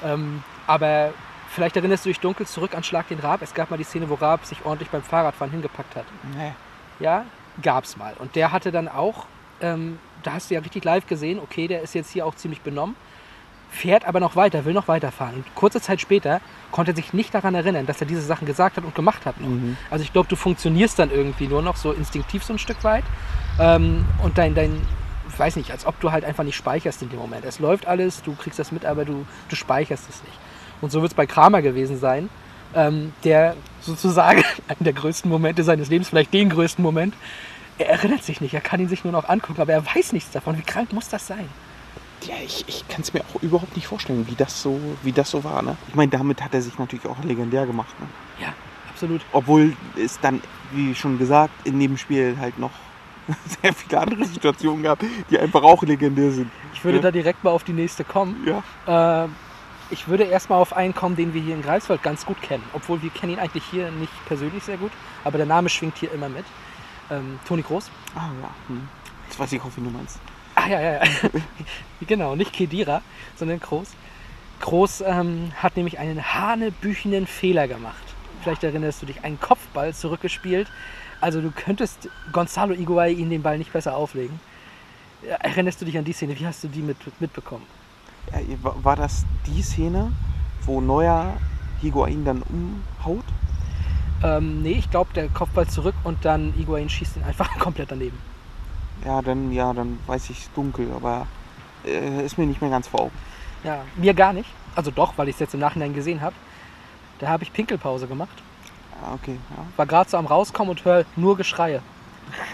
ähm, aber vielleicht erinnerst du dich dunkel zurück an Schlag den Raab. Es gab mal die Szene, wo Raab sich ordentlich beim Fahrradfahren hingepackt hat. ne, Ja, gab's mal. Und der hatte dann auch, ähm, da hast du ja richtig live gesehen, okay, der ist jetzt hier auch ziemlich benommen, fährt aber noch weiter, will noch weiterfahren. Und kurze Zeit später konnte er sich nicht daran erinnern, dass er diese Sachen gesagt hat und gemacht hat. Mhm. Also ich glaube, du funktionierst dann irgendwie nur noch so instinktiv so ein Stück weit. Ähm, und dein, dein, ich weiß nicht, als ob du halt einfach nicht speicherst in dem Moment. Es läuft alles, du kriegst das mit, aber du, du speicherst es nicht. Und so wird es bei Kramer gewesen sein, ähm, der sozusagen einen der größten Momente seines Lebens, vielleicht den größten Moment, er erinnert sich nicht, er kann ihn sich nur noch angucken, aber er weiß nichts davon. Wie krank muss das sein? Ja, ich, ich kann es mir auch überhaupt nicht vorstellen, wie das so, wie das so war. Ne? Ich meine, damit hat er sich natürlich auch legendär gemacht. Ne? Ja, absolut. Obwohl es dann, wie schon gesagt, in dem Spiel halt noch sehr viele andere Situationen gab, die einfach auch legendär sind. Ich würde Ja. da direkt mal auf die nächste kommen. Ja. Äh, ich würde erstmal auf einen kommen, den wir hier in Greifswald ganz gut kennen. Obwohl wir kennen ihn eigentlich hier nicht persönlich sehr gut, aber der Name schwingt hier immer mit. Ähm, Toni Groß. Ah ja. Hm. Jetzt weiß ich auch, wie du meinst. Ah ja, ja, ja. genau, nicht Kedira, sondern Groß. Groß ähm, hat nämlich einen hanebüchenen Fehler gemacht. Vielleicht erinnerst du dich, einen Kopfball zurückgespielt. Also du könntest Gonzalo Higuaín den Ball nicht besser auflegen. Erinnerst du dich an die Szene? Wie hast du die mit, mitbekommen? War- das die Szene, wo Neuer Higuain dann umhaut? Ähm, nee, ich glaube, der Kopfball zurück und dann Higuaín schießt ihn einfach komplett daneben. Ja, dann, ja, dann weiß ich dunkel, aber äh, ist mir nicht mehr ganz vor Augen. Ja, mir gar nicht. Also doch, weil ich es jetzt im Nachhinein gesehen habe. Da habe ich Pinkelpause gemacht. Ja, okay, ja. War gerade so am Rauskommen und höre nur Geschreie.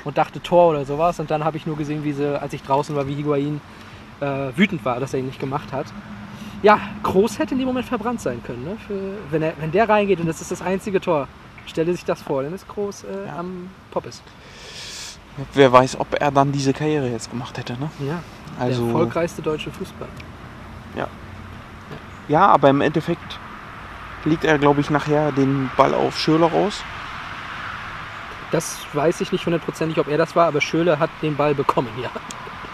Und dachte Tor oder sowas. Und dann habe ich nur gesehen, wie sie, als ich draußen war, wie Higuain äh, wütend war, dass er ihn nicht gemacht hat. Ja, Groß hätte in dem Moment verbrannt sein können. Ne? Für, wenn, er, wenn der reingeht und das ist das einzige Tor, stelle sich das vor, dann ist Groß äh, Ja. am Poppes. Wer weiß, ob er dann diese Karriere jetzt gemacht hätte. Ne? Ja, Also, der erfolgreichste deutsche Fußball. ja, aber im Endeffekt legt er, glaube ich, nachher den Ball auf Schürler raus. Das weiß ich nicht hundertprozentig, ob er das war, aber Schöle hat den Ball bekommen, ja.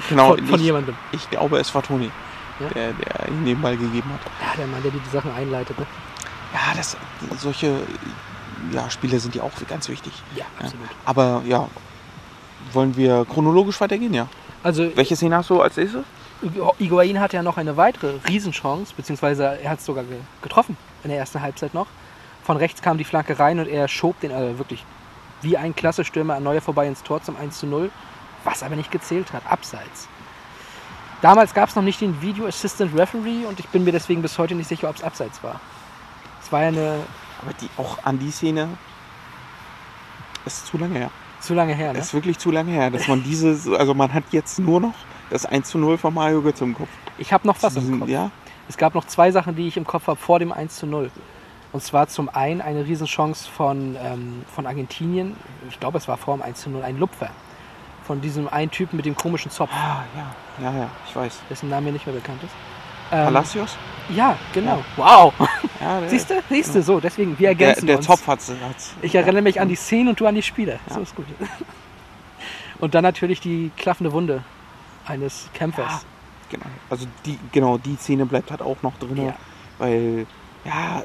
Genau, von, von ich, jemandem. ich glaube, es war Toni, Ja. der, der ihm den Ball gegeben hat. Ja, der Mann, der die Sachen einleitet. Ne? Ja, das, solche ja, Spiele sind ja auch ganz wichtig. Ja, Ja. absolut. Aber ja, wollen wir chronologisch weitergehen? Ja. Also Welche Szene hast du als nächstes? Higuain hat ja noch eine weitere Riesenchance, beziehungsweise er hat es sogar ge getroffen in der ersten Halbzeit noch. Von rechts kam die Flanke rein und er schob den also wirklich wie ein klasse Stürmer an Neuer vorbei ins Tor zum 1 zu 0, was aber nicht gezählt hat, abseits. Damals gab es noch nicht den Video Assistant Referee und ich bin mir deswegen bis heute nicht sicher, ob es abseits war. Es war ja eine Aber die, auch an die Szene ist zu lange her. Zu lange her, ne? Ist wirklich zu lange her, dass man diese, also man hat jetzt nur noch das 1 zu 0 von Mario Götze im Kopf. Ich habe noch was im Diesen- Kopf. Ja, Es gab noch zwei Sachen, die ich im Kopf habe vor dem 1 zu 0. Und zwar zum einen eine Riesenchance von, ähm, von Argentinien, ich glaube es war vor dem 1 zu 0, ein Lupfer. Von diesem einen Typen mit dem komischen Zopf, ah, ja, ja, ja, ich weiß. dessen Name mir nicht mehr bekannt ist. Ähm, Palacios? Ja, genau. Wow. Ja, der, Siehst du? Siehst du, so, deswegen, wir der, ergänzen der uns. Zopf hat's, hat's. Ich erinnere mich an die Szenen und du an die Spieler. Ja. So ist gut. Und dann natürlich die klaffende Wunde eines Kämpfers. Genau. Also die, genau, die Szene bleibt halt auch noch drin, Ja. weil, ja,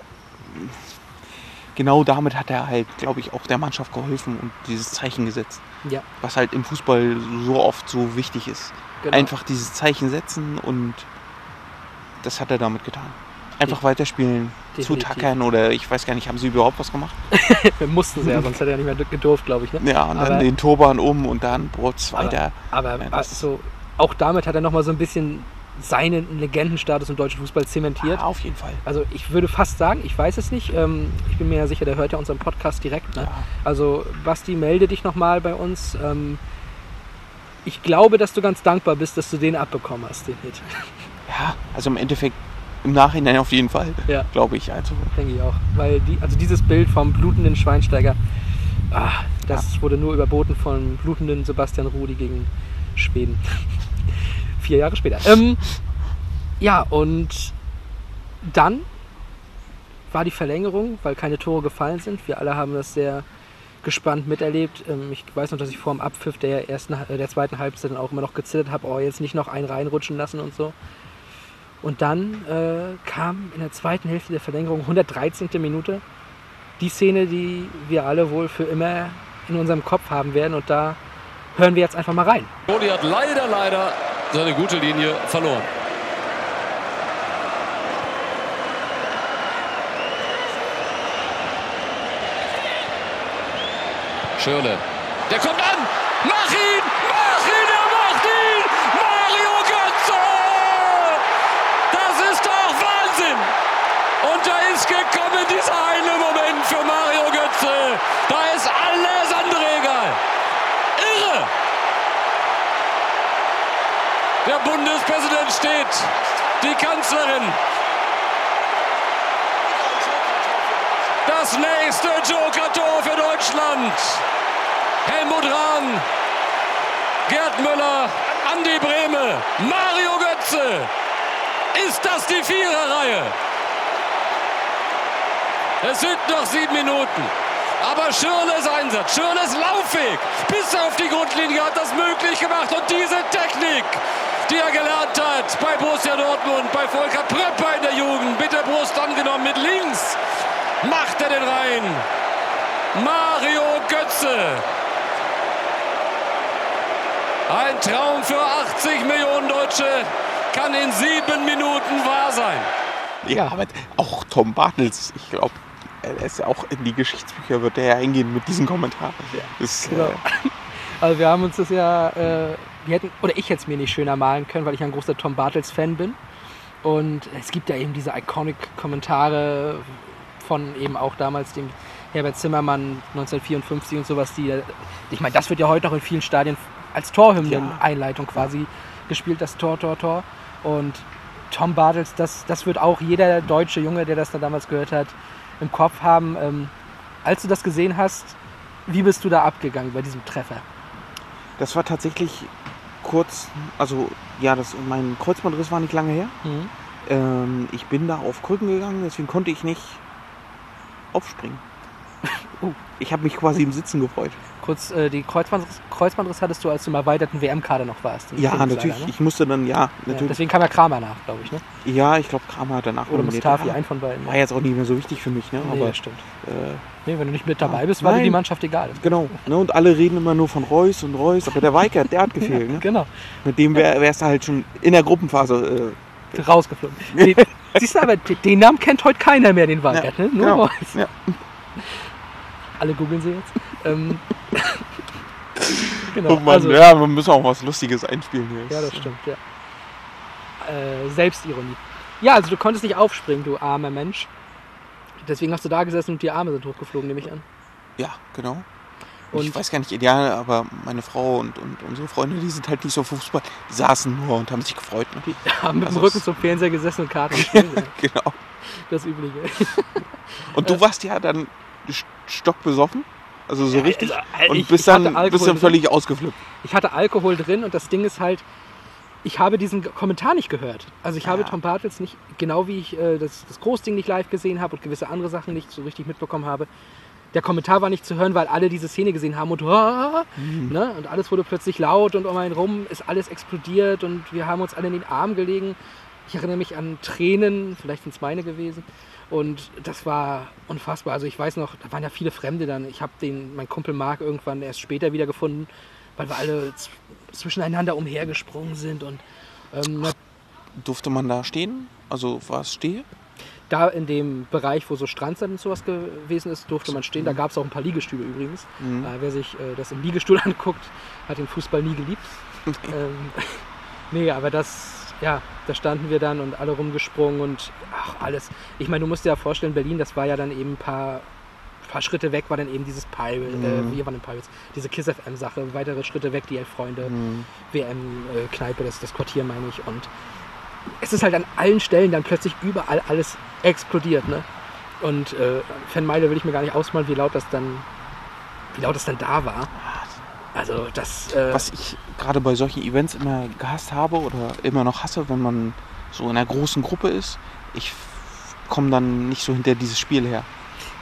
genau damit hat er halt, glaube ich, auch der Mannschaft geholfen und dieses Zeichen gesetzt. Ja, Was halt im Fußball so oft so wichtig ist. genau. Einfach dieses Zeichen setzen und das hat er damit getan. Einfach weiterspielen, Definitiv. zutackern oder ich weiß gar nicht, haben sie überhaupt was gemacht? Wir mussten sie ja, sonst hätte er nicht mehr gedurft, glaube ich. Ne? Ja, und dann Aber- den Turban um und dann Brotz weiter. Aber Ja, das ist- also, auch damit hat er nochmal so ein bisschen seinen Legendenstatus im deutschen Fußball zementiert. Ja, auf jeden Fall. Also ich würde fast sagen, ich weiß es nicht, ähm, ich bin mir ja sicher, der hört ja unseren Podcast direkt. Ne? Ja. Also Basti, melde dich nochmal bei uns. Ähm, ich glaube, dass du ganz dankbar bist, dass du den abbekommen hast, den Hit. Ja, also im Endeffekt im Nachhinein auf jeden Fall, Ja. glaube ich. Also Denke ich auch. Weil die, also dieses Bild vom blutenden Schweinsteiger, ah, das wurde nur überboten von blutenden Sebastian Rudi gegen Schweden. Vier Jahre später. Ähm, ja, und dann war die Verlängerung, weil keine Tore gefallen sind. Wir alle haben das sehr gespannt miterlebt. Ähm, ich weiß noch, dass ich vor dem Abpfiff der, ersten, äh, der zweiten Halbzeit dann auch immer noch gezittert habe, oh, jetzt nicht noch einen reinrutschen lassen und so. Und dann äh, kam in der zweiten Hälfte der Verlängerung, 113. Minute, die Szene, die wir alle wohl für immer in unserem Kopf haben werden. Und da hören wir jetzt einfach mal rein. Toni hat leider, leider seine gute Linie verloren. Schirle. Der kommt an! Mach ihn! Für Mario Götze. Da ist alles andere egal. Irre! Der Bundespräsident steht. Die Kanzlerin. Das nächste Joker-Tor für Deutschland. Helmut Rahn, Gerd Müller, Andi Brehme, Mario Götze. Ist das die Viererreihe? Es sind noch sieben Minuten. Aber Schirles Einsatz, Schirles Laufweg bis auf die Grundlinie hat das möglich gemacht. Und diese Technik, die er gelernt hat bei Borussia Dortmund, bei Volker Pröpper in der Jugend, mit der Brust angenommen, mit links, macht er den rein. Mario Götze. Ein Traum für 80 Millionen Deutsche kann in sieben Minuten wahr sein. Ja, aber auch Tom Bartels, ich glaube, er ist ja auch in die Geschichtsbücher, wird er ja eingehen mit diesem Kommentar. Das, Genau. äh, Also wir haben uns das ja, äh, wir hätten, oder ich hätte es mir nicht schöner malen können, weil ich ein großer Tom Bartels-Fan bin. Und es gibt ja eben diese Iconic-Kommentare von eben auch damals dem Herbert Zimmermann 1954 und sowas, die, ich meine, das wird ja heute noch in vielen Stadien als Torhymnen-Einleitung quasi gespielt, das Tor, Tor, Tor. Und Tom Bartels, das, das wird auch jeder deutsche Junge, der das da damals gehört hat, im Kopf haben. Ähm, als du das gesehen hast, wie bist du da abgegangen bei diesem Treffer? Das war tatsächlich kurz, also ja, das, mein Kreuzbandriss war nicht lange her. Mhm. Ähm, ich bin da auf Krücken gegangen, deswegen konnte ich nicht aufspringen. Oh. Ich habe mich quasi im Sitzen gefreut. Kurz, äh, die Kreuzbandriss, Kreuzbandriss hattest du, als du im erweiterten WM-Kader noch warst. Ja, natürlich. Ne? Ich musste dann, ja, Ja, natürlich. deswegen kam ja Kramer nach, glaube ich. Ne? Ja, ich glaube, Kramer hat danach Oder. Mustafi, Ja, ein von beiden. War jetzt auch nicht mehr so wichtig für mich, ne? nee, Aber das stimmt. äh, Nee, wenn du nicht mit dabei Ja. bist, war dir die. Mannschaft egal. genau. Ne? Und alle reden immer nur von Reus und Reus, aber der Weikert, der hat gefehlt. Ne? Genau, Mit dem wär, wärst du halt schon in der Gruppenphase. rausgeflogen. Den, siehst du aber, den- Namen kennt heute keiner mehr, den Weigert, Ja, ne? Nur genau. Reus. Ja. Alle googeln sie jetzt. Ähm, Äh, genau, oh Mann, also, ja, wir müssen auch was Lustiges einspielen hier. Ja, das stimmt, ja. Äh, Selbstironie. Ja, also du konntest nicht aufspringen, du armer Mensch. Deswegen hast du da gesessen und die Arme sind hochgeflogen, nehme ich an. Ja, genau. Und ich weiß gar nicht ideal, aber meine Frau und, und unsere Freunde, die sind halt nicht so Fußball. Die saßen nur und haben sich gefreut. Ne? die haben mit dem Also Rücken es- zum Fernseher gesessen und Karten gespielt. Genau. Das Übliche. Und du warst ja dann st- stockbesoffen. Also so richtig. also, und ich- bist dann, bist dann drin. völlig ausgeflippt. Ich hatte Alkohol drin und das Ding ist halt, ich habe diesen Kommentar nicht gehört. Also ich habe Ja. Tom Bartels nicht, genau wie ich äh, das, das Großding nicht live gesehen habe und gewisse andere Sachen nicht so richtig mitbekommen habe. Der Kommentar war nicht zu hören, weil alle diese Szene gesehen haben und, "Ah", ne? und alles wurde plötzlich laut und um einen rum ist alles explodiert und wir haben uns alle in den Arm gelegen. Ich erinnere mich an Tränen, vielleicht sind es meine gewesen. Und das war unfassbar. Also ich weiß noch, da waren ja viele Fremde dann. Ich habe den, mein Kumpel Marc irgendwann erst später wieder gefunden, weil wir alle zwischeneinander umhergesprungen sind. Und ähm, na, Durfte man da stehen? Also war es stehe? da in dem Bereich, wo so Strandsand und sowas gewesen ist, durfte man stehen. Da gab es auch ein paar Liegestühle übrigens. Mhm. Äh, wer sich äh, das im Liegestuhl anguckt, hat den Fußball nie geliebt. ähm, nee, aber das, ja, da standen wir dann und alle rumgesprungen und ach, alles. Ich meine, du musst dir ja vorstellen, Berlin, das war ja dann eben ein paar, paar Schritte weg, war dann eben dieses Pirate, Mhm. äh, wir waren in Pirates, diese Kiss FM Sache, weitere Schritte weg, die Elf Freunde, Mhm. WM-Kneipe, das, das Quartier meine ich und es ist halt an allen Stellen dann plötzlich überall alles explodiert, ne? Und äh, Fanmeile will ich mir gar nicht ausmalen, wie laut das dann, wie laut das dann da war. Also das, äh, Was ich gerade bei solchen Events immer gehasst habe oder immer noch hasse, wenn man so in einer großen Gruppe ist, ich komme dann nicht so hinter dieses Spiel her.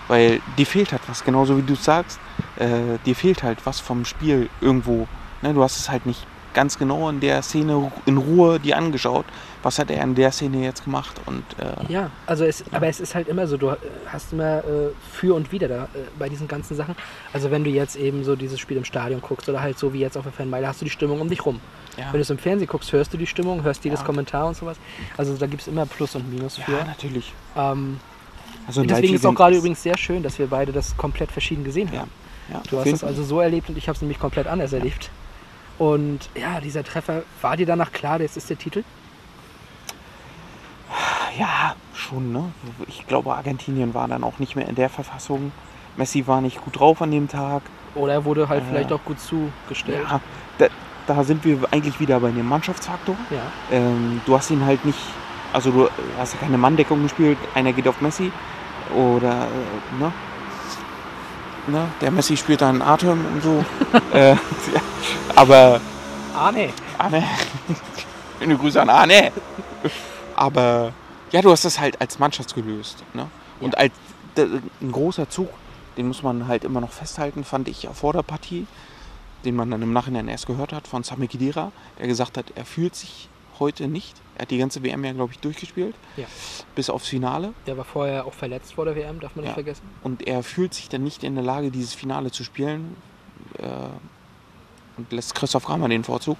Weil dir fehlt halt was, genauso wie du sagst, äh, dir fehlt halt was vom Spiel irgendwo. Ne, du hast es halt nicht ganz genau in der Szene in Ruhe dir angeschaut. Was hat er in der Szene jetzt gemacht? Und äh, ja, also es, aber es ist halt immer so, du äh, hast immer äh, für und wider da äh, bei diesen ganzen Sachen. Also wenn du jetzt eben so dieses Spiel im Stadion guckst oder halt so wie jetzt auf der Fanmeile, hast du die Stimmung um dich rum. ja, Wenn du es im Fernsehen guckst, hörst du die Stimmung, hörst jedes Ja. Kommentar und sowas. Also da gibt es immer Plus und Minus für. ja, natürlich. Ähm, Also deswegen ist auch Live-Event gerade übrigens sehr schön, dass wir beide das komplett verschieden gesehen Ja, haben. ja, Du hast es also so erlebt und ich habe es nämlich komplett anders erlebt. Und ja, dieser Treffer, war dir danach klar, das ist der Titel? Ja, schon, ne? Ich glaube, Argentinien war dann auch nicht mehr in der Verfassung. Messi war nicht gut drauf an dem Tag. Oder er wurde halt Äh, vielleicht auch gut zugestellt. Ja, da, da sind wir eigentlich wieder bei dem Mannschaftsfaktor. Ja. Ähm, du hast ihn halt nicht, also du hast ja keine Manndeckung gespielt, einer geht auf Messi oder, äh, ne? ne? Der Messi spielt dann Atem und so. äh, ja, aber nee. Arne. Schöne Grüße an Arne. Aber ja, du hast das halt als Mannschaft gelöst. Ne? Und als d- ein großer Zug, den muss man halt immer noch festhalten, fand ich vor der Partie, den man dann im Nachhinein erst gehört hat von Sami Khedira, der gesagt hat, er fühlt sich heute nicht. Er hat die ganze WM ja, glaube ich, durchgespielt. Ja. Bis aufs Finale. Der war vorher auch verletzt vor der WM, darf man nicht Ja. vergessen. Und er fühlt sich dann nicht in der Lage, dieses Finale zu spielen. Äh, und lässt Christoph Kramer den Vorzug.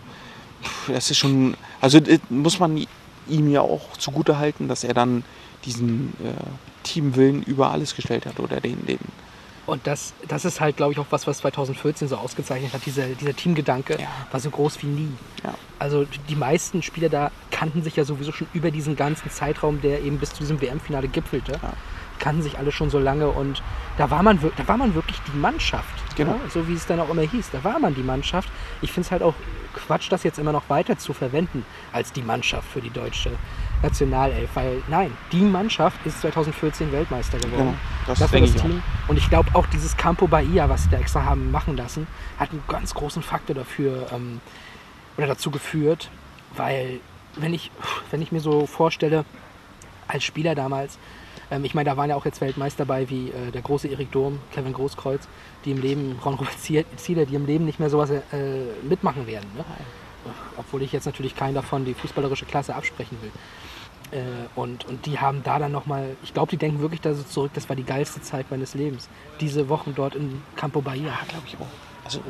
Das ist schon, also das muss man ihm ja auch zugute halten, dass er dann diesen äh, Teamwillen über alles gestellt hat oder den, den Und das, das ist halt, glaube ich, auch was, was 2014 so ausgezeichnet hat. Dieser, dieser Teamgedanke Ja. war so groß wie nie. Ja. Also die meisten Spieler da kannten sich ja sowieso schon über diesen ganzen Zeitraum, der eben bis zu diesem WM-Finale gipfelte. Ja. Kannten sich alle schon so lange und da war man, da war man wirklich die Mannschaft. Genau. Ja? So wie es dann auch immer hieß. Da war man die Mannschaft. Ich finde es halt auch Quatsch, das jetzt immer noch weiter zu verwenden als die Mannschaft für die deutsche Nationalelf, weil nein, die Mannschaft ist 2014 Weltmeister geworden. Genau, das das war das ich auch. Team. Und ich glaube auch dieses Campo Bahia, was sie da extra haben machen lassen, hat einen ganz großen Faktor dafür ähm, oder dazu geführt, weil wenn ich, wenn ich mir so vorstelle, als Spieler damals, ähm, ich meine, da waren ja auch jetzt Weltmeister bei wie äh, der große Erik Durm, Kevin Großkreuz, die im Leben, Ron Robert Ziel- Zieler, die im Leben nicht mehr sowas äh, mitmachen werden. Ne? Obwohl ich jetzt natürlich keinen davon die fußballerische Klasse absprechen will. Äh, und, und die haben da dann nochmal, ich glaube, die denken wirklich da so zurück, das war die geilste Zeit meines Lebens. Diese Wochen dort in Campo Bahia. glaube ich auch. Also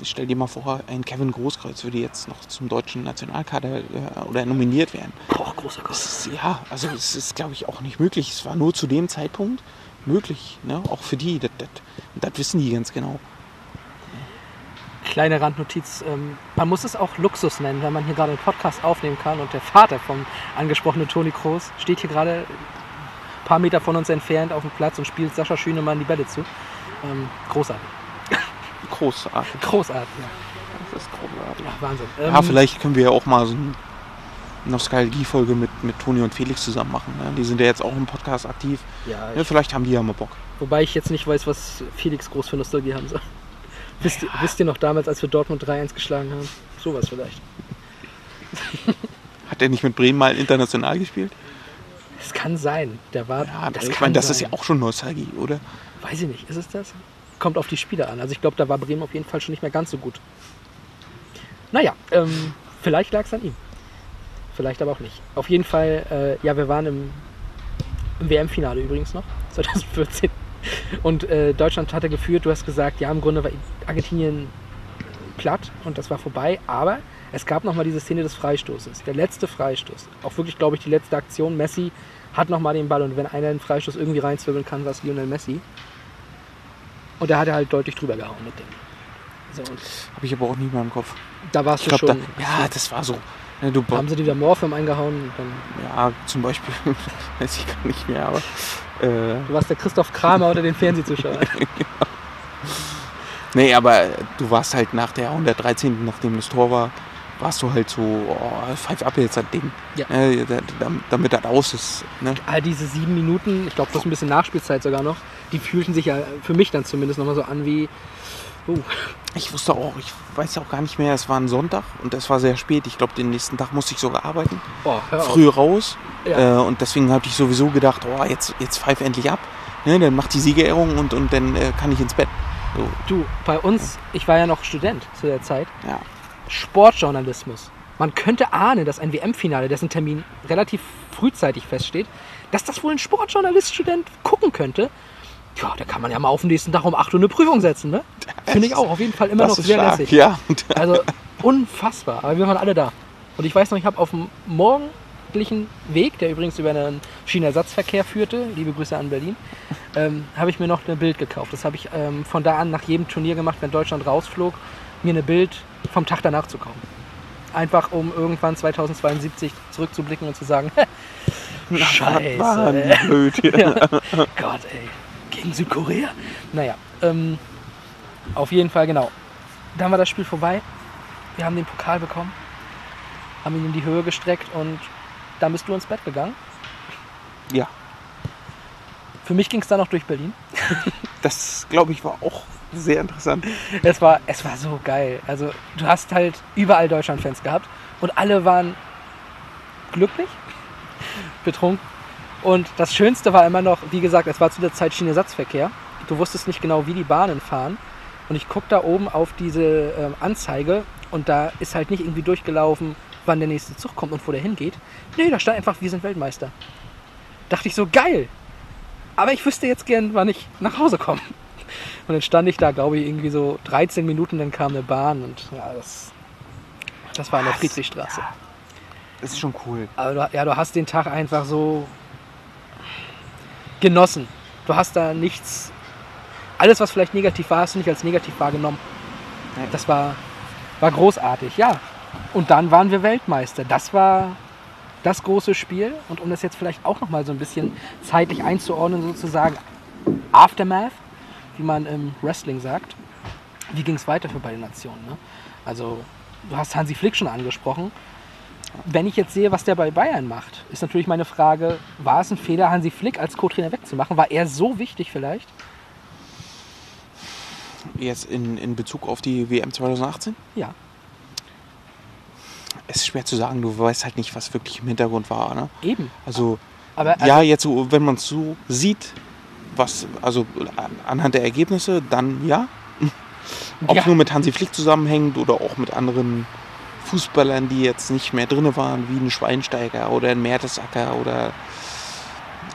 ich- stell dir mal vor, ein Kevin Großkreuz würde jetzt noch zum deutschen Nationalkader äh, oder nominiert werden. Boah, großer Gott. Ja, also es ist, glaube ich, auch nicht möglich. Es war nur zu dem Zeitpunkt möglich, ne? auch für die. Das, das, das wissen die ganz genau. Kleine Randnotiz, ähm, man muss es auch Luxus nennen, wenn man hier gerade einen Podcast aufnehmen kann und der Vater vom angesprochenen Toni Kroos steht hier gerade ein paar Meter von uns entfernt auf dem Platz und spielt Sascha Schünemann die Bälle zu. Ähm, großartig. Großartig. Großartig, ja. Das ist großartig. ja Wahnsinn. Ja, Ähm, vielleicht können wir ja auch mal so eine Nostalgiefolge mit, mit Toni und Felix zusammen machen. Ne? Die sind ja jetzt auch im Podcast aktiv. Ja, Ja, ich, vielleicht haben die ja mal Bock. wobei ich jetzt nicht weiß, was Felix groß für Nostalgie haben soll. Wisst, ihr, wisst ihr noch damals, als wir Dortmund 3-1 geschlagen haben? Sowas vielleicht. Hat er nicht mit Bremen mal international gespielt? Es kann sein. Der war. Ja, das ich meine, das ist sein. ja auch schon Nostalgie, oder? Weiß ich nicht, ist es das? Kommt auf die Spieler an. Also ich glaube, da war Bremen auf jeden Fall schon nicht mehr ganz so gut. Naja, ähm, vielleicht lag es an ihm. Vielleicht aber auch nicht. Auf jeden Fall, äh, ja, wir waren im, im WM-Finale übrigens noch, 2014. Und äh, Deutschland hatte geführt, du hast gesagt, ja, im Grunde war Argentinien platt und das war vorbei. Aber es gab nochmal diese Szene des Freistoßes. Der letzte Freistoß. Auch wirklich, glaube ich, die letzte Aktion. Messi hat nochmal den Ball und wenn einer den Freistoß irgendwie reinzwirbeln kann, war es Lionel Messi. Und da hat er halt deutlich drüber gehauen mit dem. So, Habe ich aber auch nicht mehr im Kopf. da warst Ich du schon. da, ja, das war so. Ne, du, haben sie die da Morphium eingehauen ja, zum Beispiel, weiß ich gar nicht mehr, aber äh, Du warst der Christoph Kramer unter den Fernsehzuschauern. nee, aber du warst halt nach der 113. nachdem das Tor war, warst du halt so, oh, pfeif ab jetzt das Ding. Ja. Ne, da- da- damit das aus ist. Ne? All diese sieben Minuten, ich glaube, plus ein bisschen Nachspielzeit sogar noch, die fühlten sich ja für mich dann zumindest nochmal so an wie. Uh, Ich wusste auch, ich weiß auch gar nicht mehr, es war ein Sonntag und es war sehr spät. Ich glaube, den nächsten Tag musste ich sogar arbeiten. auf. Früh raus. Ja. Äh, und deswegen habe ich sowieso gedacht, oh, jetzt, jetzt pfeif endlich ab. Ne, dann macht die Siegerehrung und, und dann äh, kann ich ins Bett. So, Du, bei uns, ich war ja noch Student zu der Zeit, ja. Sportjournalismus. Man könnte ahnen, dass ein WM-Finale, dessen Termin relativ frühzeitig feststeht, dass das wohl ein Sportjournalist-Student gucken könnte. Ja, da kann man ja mal auf den nächsten Tag um 8 Uhr eine Prüfung setzen, ne? Finde ich auch auf jeden Fall immer Das noch sehr stark, lässig. ja. Also unfassbar. Aber wir waren alle da. Und ich weiß noch, ich habe auf dem morgendlichen Weg, der übrigens über einen Schienenersatzverkehr führte, liebe Grüße an Berlin, ähm, habe ich mir noch ein Bild gekauft. Das habe ich ähm, von da an nach jedem Turnier gemacht, wenn Deutschland rausflog, mir ein Bild vom Tag danach zu kaufen. Einfach um irgendwann 2072 zurückzublicken und zu sagen, Scheiße. ey. blöd. Ja. Gott, ey. Gegen Südkorea? Naja, ähm, auf jeden Fall, genau. Dann war das Spiel vorbei. Wir haben den Pokal bekommen, haben ihn in die Höhe gestreckt und dann bist du ins Bett gegangen. ja, Für mich ging es dann noch durch Berlin. das glaube ich war auch sehr interessant. Es war, es war so geil. Also du hast halt überall Deutschland-Fans gehabt und alle waren glücklich, betrunken. Und das Schönste war immer noch, wie gesagt, es war zu der Zeit Schienenersatzverkehr. Du wusstest nicht genau, wie die Bahnen fahren. Und ich gucke da oben auf diese ähm, Anzeige und da ist halt nicht irgendwie durchgelaufen, wann der nächste Zug kommt und wo der hingeht. Nee, da stand einfach, wir sind Weltmeister. Dachte ich so, geil. Aber ich wüsste jetzt gern, wann ich nach Hause komme. Und dann stand ich da, glaube ich, irgendwie so 13 Minuten, dann kam eine Bahn und ja, das, das war an der? Friedrichstraße. Das ist schon cool. Aber du, ja, du hast den Tag einfach so genossen. Du hast da nichts. Alles, was vielleicht negativ war, hast du nicht als negativ wahrgenommen. Das war, war großartig, ja. Und dann waren wir Weltmeister. Das war das große Spiel. Und um das jetzt vielleicht auch nochmal so ein bisschen zeitlich einzuordnen, sozusagen Aftermath, wie man im Wrestling sagt. Wie ging es weiter für beide Nationen? Ne? Also, du hast Hansi Flick schon angesprochen. Wenn ich jetzt sehe, was der bei Bayern macht, ist natürlich meine Frage, war es ein Fehler, Hansi Flick als Co-Trainer wegzumachen? War er so wichtig vielleicht? Jetzt in, in Bezug auf die WM 2018? Ja. Es ist schwer zu sagen, du weißt halt nicht, was wirklich im Hintergrund war. Ne? Eben. Also, Aber also, ja, jetzt so, wenn man es so sieht, was, also anhand der Ergebnisse, dann ja. Ob Ja. nur mit Hansi Flick zusammenhängt oder auch mit anderen Fußballern, die jetzt nicht mehr drin waren, wie ein Schweinsteiger oder ein Mertesacker oder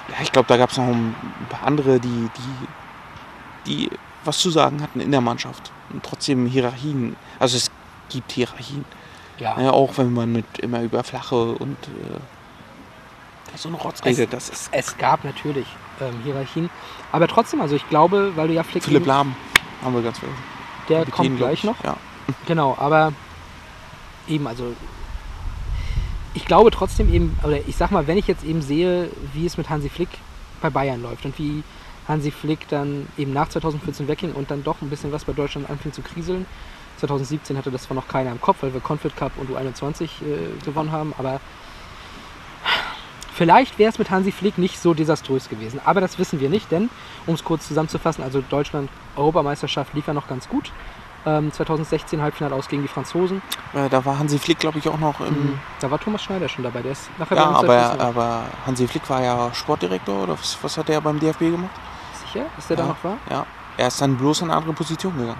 ja, ich glaube, da gab es noch ein paar andere, die, die, die was zu sagen hatten in der Mannschaft. Und trotzdem Hierarchien, also es gibt Hierarchien. ja. Ja, auch wenn man mit immer über flache und äh, so ein Rotz redet, das ist Es gab natürlich ähm, Hierarchien. Aber trotzdem, also ich glaube, weil du ja Flick. Philipp Lahm haben wir ganz vergessen. Der Kapitän, kommt gleich ich. noch. Ja. Genau, aber eben, also ich glaube trotzdem eben, oder ich sag mal, wenn ich jetzt eben sehe, wie es mit Hansi Flick bei Bayern läuft und wie Hansi Flick dann eben nach 2014 wegging und dann doch ein bisschen was bei Deutschland anfing zu kriseln. 2017 hatte das zwar noch keiner im Kopf, weil wir Confed Cup und U21 äh, gewonnen haben, aber vielleicht wäre es mit Hansi Flick nicht so desaströs gewesen. Aber das wissen wir nicht, denn, um es kurz zusammenzufassen, also Deutschland Europameisterschaft lief ja noch ganz gut. Ähm, 2016 Halbfinale aus gegen die Franzosen. Äh, Da war Hansi Flick, glaube ich, auch noch im. Da war Thomas Schneider schon dabei. Der ist nachher Ja, bei uns aber, aber Hansi Flick war ja Sportdirektor oder was, was hat der beim DFB gemacht? Sicher, dass der ja. da noch war? Ja. Er ist dann bloß in eine andere Position gegangen.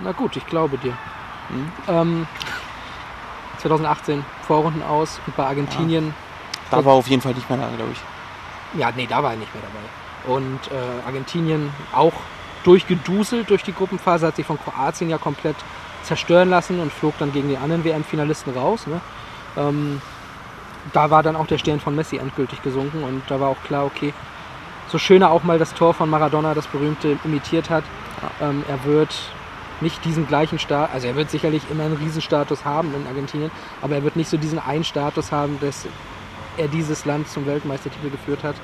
Na gut, ich glaube dir. Mhm. Ähm, 2018 Vorrunden aus und bei Argentinien. Da war er auf jeden Fall nicht mehr da, glaube ich. Ja. nee, da war er nicht mehr dabei. Und äh, Argentinien auch durchgeduselt durch die Gruppenphase, hat sich von Kroatien ja komplett zerstören lassen und flog dann gegen die anderen WM-Finalisten raus. Ne? Ähm, da war dann auch der Stern von Messi endgültig gesunken und da war auch klar, okay, so schön er auch mal das Tor von Maradona, das berühmte, imitiert hat, ähm, er wird nicht diesen gleichen Status, also er wird sicherlich immer einen Riesenstatus haben in Argentinien, aber er wird nicht so diesen einen Status haben, dass er dieses Land zum Weltmeistertitel geführt hat.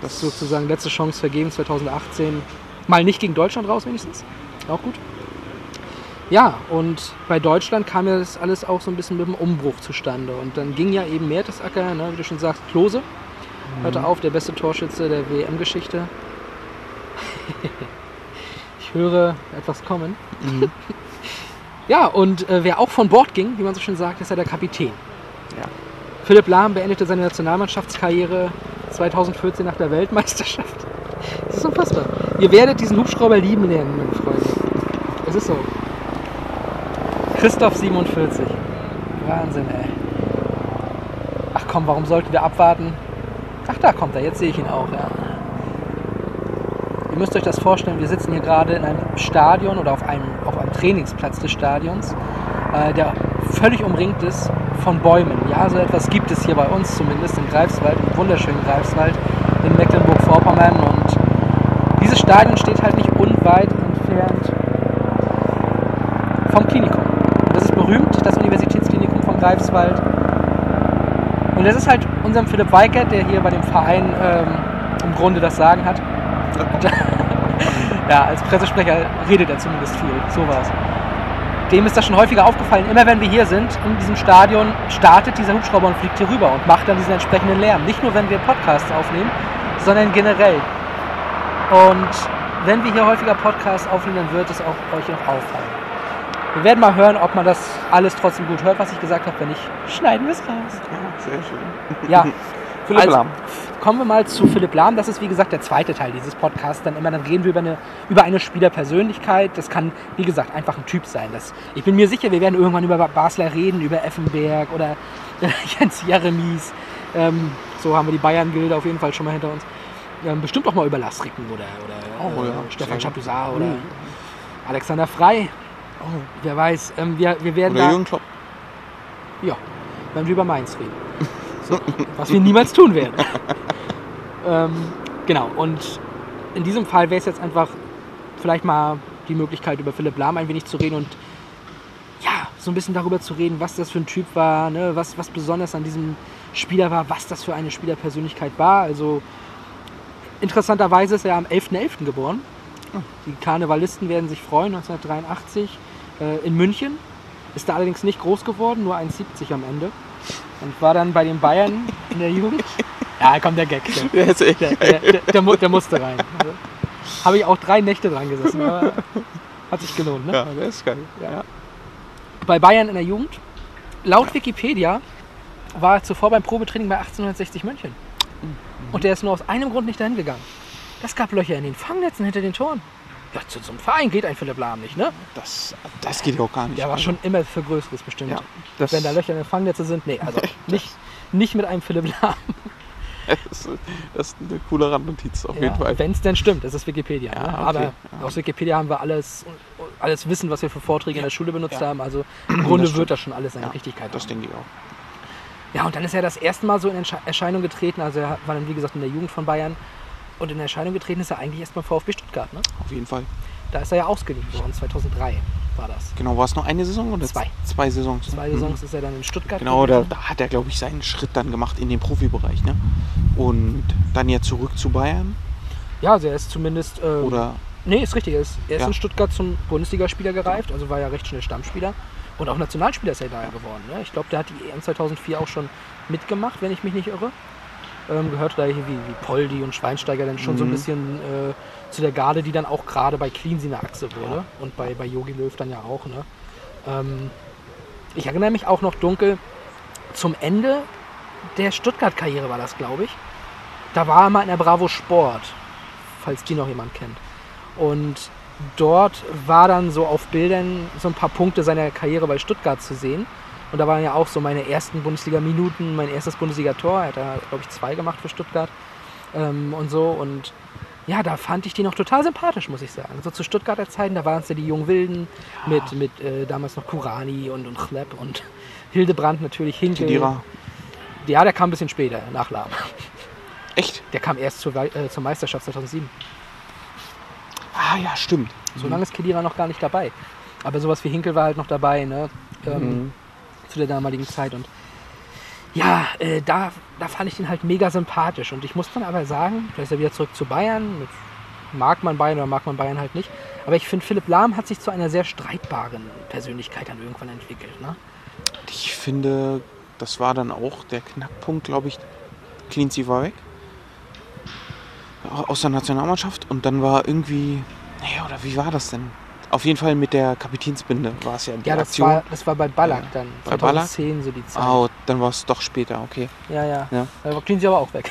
Das ist sozusagen letzte Chance vergeben 2018. Mal nicht gegen Deutschland raus wenigstens. Auch gut. Ja, und bei Deutschland kam ja das alles auch so ein bisschen mit dem Umbruch zustande. Und dann ging ja eben Mertesacker, ne, wie du schon sagst, Klose. Hörte auf, der beste Torschütze der WM-Geschichte. ich höre etwas kommen. ja, und äh, wer auch von Bord ging, wie man so schön sagt, ist ja der Kapitän. Ja. Philipp Lahm beendete seine Nationalmannschaftskarriere 2014 nach der Weltmeisterschaft. Das ist unfassbar. Ihr werdet diesen Hubschrauber lieben lernen, meine Freunde. Es ist so. Christoph 47. Wahnsinn, ey. Ach komm, warum sollten wir abwarten? Ach, da kommt er. Jetzt sehe ich ihn auch, ja. Ihr müsst euch das vorstellen, wir sitzen hier gerade in einem Stadion oder auf einem, auf einem Trainingsplatz des Stadions, äh, der völlig umringt ist von Bäumen. Ja, so etwas gibt es hier bei uns zumindest in Greifswald, im wunderschönen Greifswald in Mecklenburg-Vorpommern. Und Stadion steht halt nicht unweit entfernt vom Klinikum. Das ist berühmt, das Universitätsklinikum von Greifswald. Und das ist halt unserem Philipp Weikert, der hier bei dem Verein ähm, im Grunde das Sagen hat. ja, als Pressesprecher redet er zumindest viel. So. Dem ist das schon häufiger aufgefallen. Immer wenn wir hier sind, in diesem Stadion, startet dieser Hubschrauber und fliegt hier rüber und macht dann diesen entsprechenden Lärm. Nicht nur, wenn wir Podcasts aufnehmen, sondern generell. Und wenn wir hier häufiger Podcasts aufnehmen, dann wird es auch euch noch auffallen. Wir werden mal hören, ob man das alles trotzdem gut hört, was ich gesagt habe. Wenn nicht, schneiden wir es raus. Ja, sehr schön. Ja, Philipp Also, Lahm. Kommen wir mal zu Philipp Lahm. Das ist wie gesagt der zweite Teil dieses Podcasts. Dann immer, dann reden wir über eine, über eine Spielerpersönlichkeit. Das kann, wie gesagt, einfach ein Typ sein. Das, ich bin mir sicher, wir werden irgendwann über Basler reden, über Effenberg oder Jens Jeremies. Ähm, so haben wir die Bayern-Gilde auf jeden Fall schon mal hinter uns. Ähm, bestimmt auch mal über Lasricken oder, oder Oh, äh, ja, Stefan sehr gut. Chapuisat oder Mhm. Alexander Frei. Wer weiß. Ähm, wir, wir werden Oder da, Jürgen Klopp. ja, wenn wir über Mainz reden. So, was wir niemals tun werden. ähm, genau, und in diesem Fall wäre es jetzt einfach vielleicht mal die Möglichkeit, über Philipp Lahm ein wenig zu reden und ja, so ein bisschen darüber zu reden, was das für ein Typ war, ne, was, was besonders an diesem Spieler war, was das für eine Spielerpersönlichkeit war. Also interessanterweise ist er am 11.11. geboren. Die Karnevalisten werden sich freuen, 1983 äh, in München. Ist da allerdings nicht groß geworden, nur 1,70 am Ende. und war dann bei den Bayern in der Jugend. Ja, kommt der Gag. Der, Der der, der, der musste rein. Also, Habe ich auch drei Nächte dran gesessen, aber hat sich gelohnt. Ne? Ja, der ist geil. Ja. Bei Bayern in der Jugend. Laut Wikipedia war er zuvor beim Probetraining bei 1860 München. Und der ist nur aus einem Grund nicht dahin gegangen. Es gab Löcher in den Fangnetzen hinter den Toren. Ja, zu so einem Verein geht ein Philipp Lahm nicht, ne? Das, das geht ja auch gar nicht. Der war schon immer für Größeres bestimmt. Ja, das- Wenn da Löcher in den Fangnetze sind, nee, also nicht, nicht mit einem Philipp Lahm. das, das ist eine coole Randnotiz, auf jeden Fall. Wenn es denn stimmt, das ist Wikipedia. Ja, ne? okay, Aber ja. aus Wikipedia haben wir alles, alles Wissen, was wir für Vorträge in der Schule benutzt Ja. haben. Also im Grunde wird das schon alles seine Ja, Richtigkeit Das haben. denke ich auch. Ja, und dann ist er das erste Mal so in Erscheinung getreten. Also er war dann, wie gesagt, in der Jugend von Bayern. Und in Erscheinung getreten ist er eigentlich erst beim VfB Stuttgart. Ne? Auf jeden Fall. Da ist er ja ausgeliehen worden, 2003 war das. Genau, war es noch eine Saison oder Zwei. Zwei Saisons. Zwei Mhm. Saisons ist er dann in Stuttgart. Genau, da, da hat er, glaube ich, seinen Schritt dann gemacht in den Profibereich. Ne? Und dann ja zurück zu Bayern. Ja, also er ist zumindest. Ähm, Oder Nee, ist richtig. Er ist, er ist Ja. in Stuttgart zum Bundesligaspieler gereift, also war ja recht schnell Stammspieler. Und auch Nationalspieler ist er da geworden. Ne? Ich glaube, der hat die EM 2004 auch schon mitgemacht, wenn ich mich nicht irre. Ähm, gehört da hier wie, wie Poldi und Schweinsteiger dann schon so ein Mhm. bisschen äh, zu der Garde, die dann auch gerade bei Cleansy eine Achse wurde. Und bei, bei Jogi Löw dann ja auch. Ne? Ähm, ich erinnere mich auch noch dunkel zum Ende der Stuttgart-Karriere war das, glaube ich. Da war er mal in der Bravo Sport, falls die noch jemand kennt. Und dort war dann so auf Bildern so ein paar Punkte seiner Karriere bei Stuttgart zu sehen. Und da waren ja auch so meine ersten Bundesliga-Minuten, mein erstes Bundesliga-Tor. Er hat da, glaube ich, zwei gemacht für Stuttgart ähm, und so. Und ja, da fand ich die noch total sympathisch, muss ich sagen. So zu Stuttgarter Zeiten, da waren es ja die jungen Wilden mit, mit äh, damals noch Kurani und, und Chlepp und Hildebrand natürlich, Hinkel. Kedira. Ja, der kam ein bisschen später, nach Lahm. Echt? Der kam erst zur, äh, zur Meisterschaft 2007. Ah ja, stimmt. So lange ist Kedira noch gar nicht dabei. Aber sowas wie Hinkel war halt noch dabei, ne? Ähm, Mhm. Zu der damaligen Zeit. Und ja, äh, da, da fand ich den halt mega sympathisch. Und ich muss dann aber sagen, vielleicht ist er wieder zurück zu Bayern. Mit, mag man Bayern oder mag man Bayern halt nicht. Aber ich finde, Philipp Lahm hat sich zu einer sehr streitbaren Persönlichkeit dann irgendwann entwickelt. Ne? Ich finde, das war dann auch der Knackpunkt, glaube ich. Cleansy war weg. Au- Aus der Nationalmannschaft. Und dann war irgendwie. Naja, oder wie war das denn? Auf jeden Fall mit der Kapitänsbinde war es ja die Ja, das Aktion. war, das war bei Ballack Ja. dann. Bei Ballack? 2010 so die Zeit. Ah, dann war es doch später, okay. Ja, ja. Ja. Da war Cleansy aber auch weg.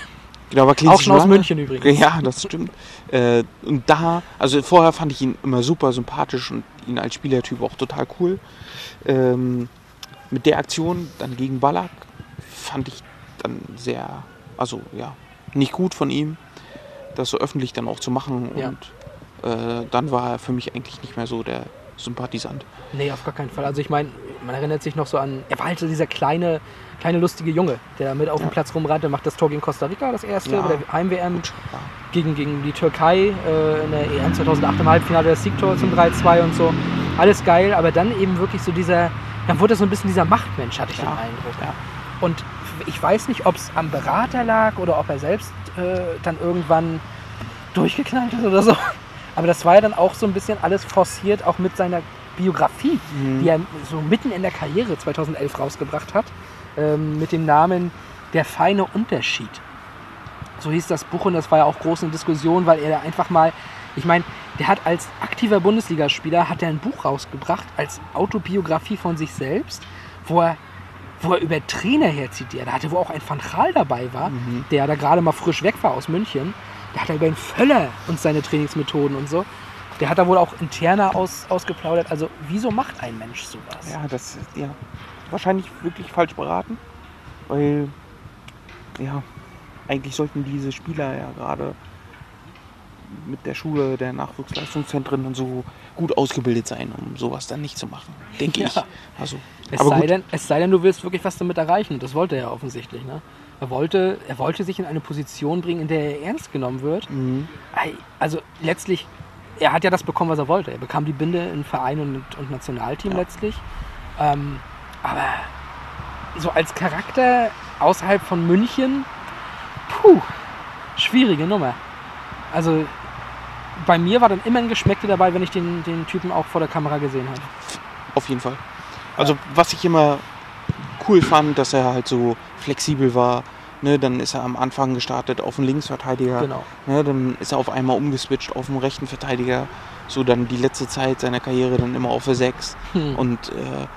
Genau, aber Cleansy Auch schon aus war- München übrigens. Ja, das stimmt. Äh, und da, also vorher fand ich ihn immer super sympathisch und ihn als Spielertyp auch total cool. Ähm, mit der Aktion dann gegen Ballack fand ich dann sehr, also ja, nicht gut von ihm, das so öffentlich dann auch zu machen. Ja. Und äh, dann war er für mich eigentlich nicht mehr so der Sympathisant. Nee, auf gar keinen Fall. Also ich meine, man erinnert sich noch so an, er war halt so dieser kleine, kleine lustige Junge, der mit auf dem Ja. Platz rumrannte, macht das Tor gegen Costa Rica, das erste, Ja. bei der Heim-WM, ja. gegen, gegen die Türkei äh, in der EM 2008 im Halbfinale das Siegtor zum 3-2 und so. Alles geil, aber dann eben wirklich so dieser, dann wurde er so ein bisschen dieser Machtmensch, hatte ich den Eindruck. Und ich weiß nicht, ob es am Berater lag oder ob er selbst äh, dann irgendwann durchgeknallt ist oder so. Aber das war ja dann auch so ein bisschen alles forciert, auch mit seiner Biografie, Mhm. die er so mitten in der Karriere 2011 rausgebracht hat, ähm, mit dem Namen Der feine Unterschied. So hieß das Buch und das war ja auch groß in Diskussion, weil er da einfach mal, ich meine, der hat als aktiver Bundesligaspieler hat er ein Buch rausgebracht als Autobiografie von sich selbst, wo er, wo er über Trainer herzitiert. Da hatte wo auch ein Van Gaal dabei war, der da gerade mal frisch weg war aus München. Der hat da über den Völler und seine Trainingsmethoden und so. Der hat da wohl auch interner aus, ausgeplaudert. Also wieso macht ein Mensch sowas? Ja, das ist ja wahrscheinlich wirklich falsch beraten, weil ja, eigentlich sollten diese Spieler ja gerade mit der Schule der Nachwuchsleistungszentren und so gut ausgebildet sein, um sowas dann nicht zu machen, denke Ja. ich. Also, Es aber sei, gut, denn, es sei denn, du willst wirklich was damit erreichen. Und das wollte er ja offensichtlich. Ne? Er, wollte, er wollte sich in eine Position bringen, in der er ernst genommen wird. Mhm. Also letztlich, er hat ja das bekommen, was er wollte. Er bekam die Binde in Verein und, und Nationalteam Ja. letztlich. Ähm, aber so als Charakter außerhalb von München, puh, schwierige Nummer. Also bei mir war dann immer ein Geschmäckte dabei, wenn ich den, den Typen auch vor der Kamera gesehen habe. auf jeden Fall. Also was ich immer cool fand, dass er halt so flexibel war. Ne, dann ist er am Anfang gestartet auf den Linksverteidiger. Genau. Ne, dann ist er auf einmal umgeswitcht auf den rechten Verteidiger. So dann die letzte Zeit seiner Karriere dann immer auf der 6. Hm. Und äh,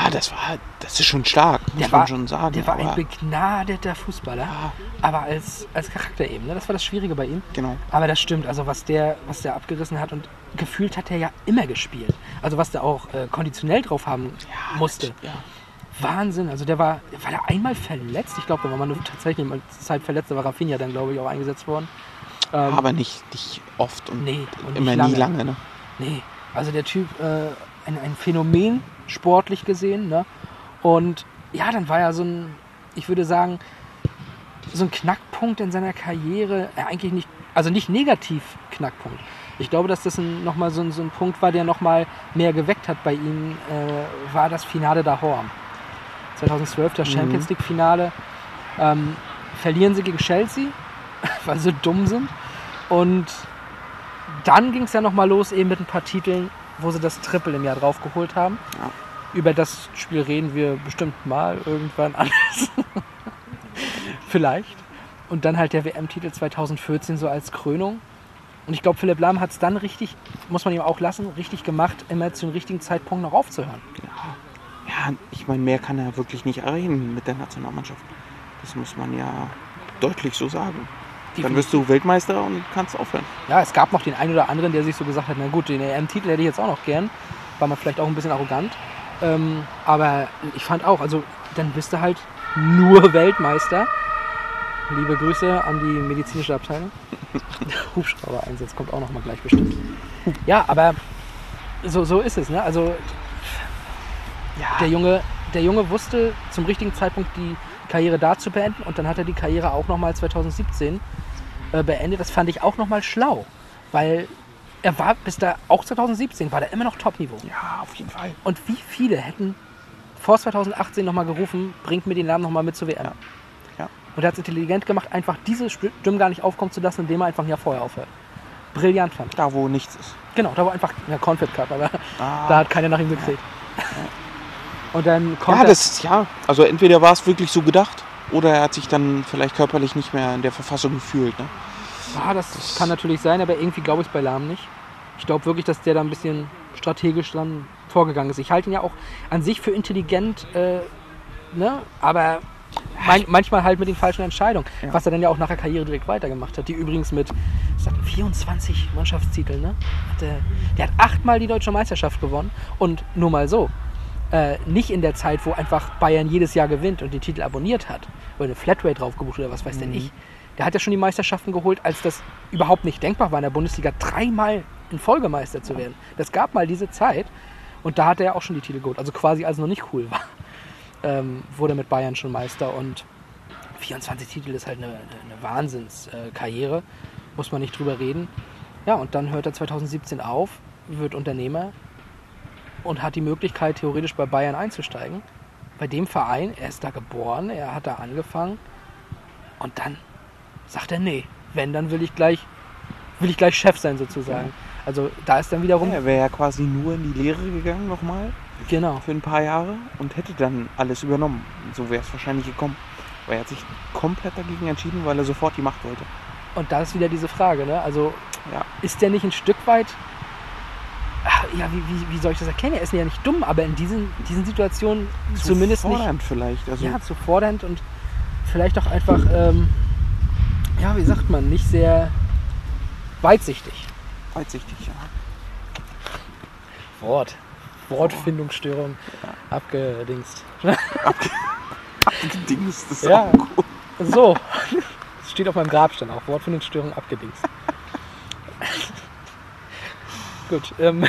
ja, das war, das ist schon stark, muss Der man war, schon sagen. der war ein begnadeter Fußballer, aber als, als Charakter eben. Ne? Das war das Schwierige bei ihm. genau. Aber das stimmt, also was der, was der abgerissen hat und gefühlt hat er ja immer gespielt. Also was der auch äh, konditionell drauf haben musste. Ja. Wahnsinn, also der war, war der einmal verletzt? Ich glaube, da war man nur tatsächlich mal Zeit verletzt, da war Rafinha dann, glaube ich, auch eingesetzt worden. Ähm, Aber nicht, nicht oft und Nee, und immer nicht nie lange. lange. Ne? Nee, also der Typ, äh, ein, ein Phänomen, sportlich gesehen. Ne? Und ja, dann war er so ein, ich würde sagen, so ein Knackpunkt in seiner Karriere. Ja, eigentlich nicht, also nicht negativ Knackpunkt. Ich glaube, dass das ein, nochmal so, ein- so ein Punkt war, der nochmal mehr geweckt hat bei ihm, äh, war das Finale da Horm. 2012, das Champions League-Finale. Ähm, verlieren sie gegen Chelsea, weil sie dumm sind. Und dann ging es ja nochmal los eben mit ein paar Titeln, wo sie das Triple im Jahr drauf geholt haben. Ja. Über das Spiel reden wir bestimmt mal irgendwann anders. Vielleicht. Und dann halt der WM-Titel 2014 so als Krönung. Und ich glaube, Philipp Lahm hat es dann richtig, muss man ihm auch lassen, richtig gemacht, immer zu dem richtigen Zeitpunkt noch aufzuhören. Ja, ich meine, mehr kann er wirklich nicht erreichen mit der Nationalmannschaft. Das muss man ja deutlich so sagen. Dann wirst du Weltmeister und kannst aufhören. Ja, es gab noch den einen oder anderen, der sich so gesagt hat, na gut, den EM-Titel hätte ich jetzt auch noch gern. War man vielleicht auch ein bisschen arrogant. Ähm, aber ich fand auch, also dann bist du halt nur Weltmeister. Liebe Grüße an die medizinische Abteilung. Hubschrauber-Einsatz kommt auch noch mal gleich bestimmt. Ja, aber so, so ist es. Ne? Also der, Junge, der Junge wusste zum richtigen Zeitpunkt die Karriere da zu beenden und dann hat er die Karriere auch noch mal 2017 äh, beendet. Das fand ich auch noch mal schlau, weil er war bis da, auch 2017, war der immer noch Top-Niveau. Ja, auf jeden Fall. Und wie viele hätten vor 2018 nochmal gerufen, bringt mir den Namen nochmal mit zur WM. Ja. Ja. Und er hat es intelligent gemacht, einfach diese Stimmen gar nicht aufkommen zu lassen, indem er einfach ein Jahr vorher aufhört. Brillant fand ich. Da, wo nichts ist. Genau, da war einfach der Confit Cup, aber Ah. da hat keiner nach ihm gekriegt. Und dann kommt Ja, er- das, ja, also entweder war es wirklich so gedacht oder er hat sich dann vielleicht körperlich nicht mehr in der Verfassung gefühlt. Ne? Ah, das kann natürlich sein, aber irgendwie glaube ich es bei Lahm nicht. Ich glaube wirklich, dass der da ein bisschen strategisch dran vorgegangen ist. Ich halte ihn ja auch an sich für intelligent, äh, ne? aber man, manchmal halt mit den falschen Entscheidungen. Ja. Was er dann ja auch nach der Karriere direkt weitergemacht hat. Die übrigens mit sagt, 24 Mannschaftstiteln. Ne? Hat der, der hat achtmal die deutsche Meisterschaft gewonnen. Und nur mal so. Äh, nicht in der Zeit, wo einfach Bayern jedes Jahr gewinnt und die Titel abonniert hat. Oder eine Flatrate drauf gebucht oder was weiß denn ich. Der hat ja schon die Meisterschaften geholt, als das überhaupt nicht denkbar war, in der Bundesliga dreimal in Folge Meister zu werden. Das gab mal diese Zeit und da hat er ja auch schon die Titel geholt. Also quasi als es noch nicht cool war, ähm, wurde mit Bayern schon Meister und 24 Titel ist halt eine, eine Wahnsinnskarriere, muss man nicht drüber reden. Ja, und dann hört er 2017 auf, wird Unternehmer und hat die Möglichkeit, theoretisch bei Bayern einzusteigen. Bei dem Verein, er ist da geboren, er hat da angefangen und dann sagt er, nee, wenn, dann will ich gleich, will ich gleich Chef sein sozusagen. Also da ist dann wiederum, Er wäre ja quasi nur in die Lehre gegangen nochmal genau, für ein paar Jahre und hätte dann alles übernommen. So wäre es wahrscheinlich gekommen. Aber er hat sich komplett dagegen entschieden, weil er sofort die Macht wollte. und da ist wieder diese Frage, ne? also Ja. ist der nicht ein Stück weit, ja, wie, wie, wie soll ich das erkennen? Er ist ja nicht dumm, aber in diesen, diesen Situationen zumindest nicht, fordernd vielleicht. Also ja, zu fordernd und vielleicht auch einfach, ähm, ja, wie sagt man, nicht sehr weitsichtig. weitsichtig, ja. Wort. Wortfindungsstörung abgedingst. Dings, das ist Ja. auch gut. So. Das steht auf meinem Grabstein auch. Wortfindungsstörung abgedingst. Gut. Ähm,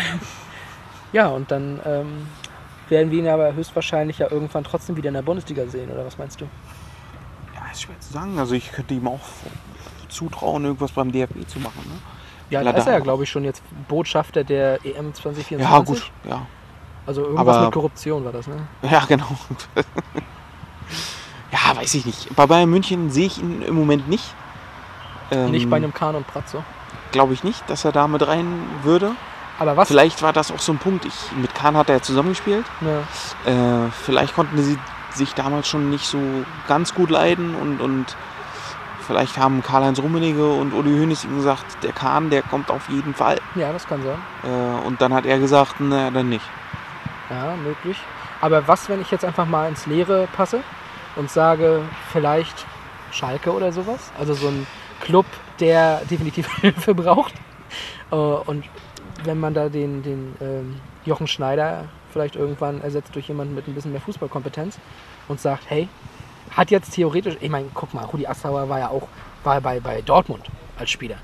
ja, und dann ähm, werden wir ihn aber höchstwahrscheinlich ja irgendwann trotzdem wieder in der Bundesliga sehen, oder was meinst du? Ja, ist schwer zu sagen. Also ich könnte ihm auch zutrauen, irgendwas beim DFB zu machen. Ne? Ja, da ist er ja, glaube ich, schon jetzt Botschafter der EM 2024. Ja, gut. Ja, Also irgendwas Aber- mit Korruption war das, ne? ja genau. ja, weiß ich nicht. Bei Bayern München sehe ich ihn im Moment nicht. Ähm, Nicht bei einem Kahn und Pratzo. Glaube ich nicht, dass er da mit rein würde. Aber was? Vielleicht war das auch so ein Punkt. Ich, mit Kahn hat er ja zusammengespielt. Ja. Äh, vielleicht konnten sie sich damals schon nicht so ganz gut leiden und, und vielleicht haben Karl-Heinz Rummenigge und Uli Hoeneß ihm gesagt, der Kahn, der kommt auf jeden Fall. Ja, das kann sein. Äh, und dann hat er gesagt, naja, dann nicht. Ja, möglich. Aber was, wenn ich jetzt einfach mal ins Leere passe und sage, vielleicht Schalke oder sowas? Also so ein Club, der definitiv Hilfe braucht. Äh, Und wenn man da den, den ähm, Jochen Schneider vielleicht irgendwann ersetzt durch jemanden mit ein bisschen mehr Fußballkompetenz und sagt, hey, hat jetzt theoretisch, ich meine, guck mal, Rudi Assauer war ja auch war bei, bei Dortmund als Spieler.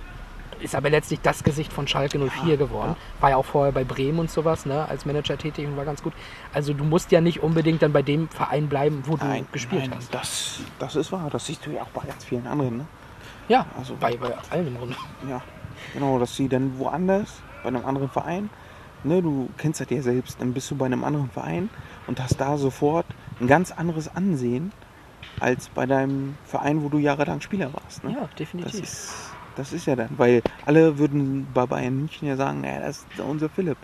Ist aber letztlich das Gesicht von Schalke 04 geworden. War ja auch vorher bei Bremen und sowas, ne, als Manager tätig und war ganz gut. Also du musst ja nicht unbedingt dann bei dem Verein bleiben, wo du gespielt nein, hast. Das, das ist wahr. Das siehst du ja auch bei ganz vielen anderen. Ne? Ja, Also- bei, bei allen im Grunde. Ja, genau, dass sie dann woanders, bei einem anderen Verein, ne, du kennst das ja selbst, dann bist du bei einem anderen Verein und hast da sofort ein ganz anderes Ansehen als bei deinem Verein, wo du jahrelang Spieler warst. Ne? Ja, das, definitiv. ist, das ist ja dann, weil alle würden bei Bayern München ja sagen, ja, das ist unser Philipp.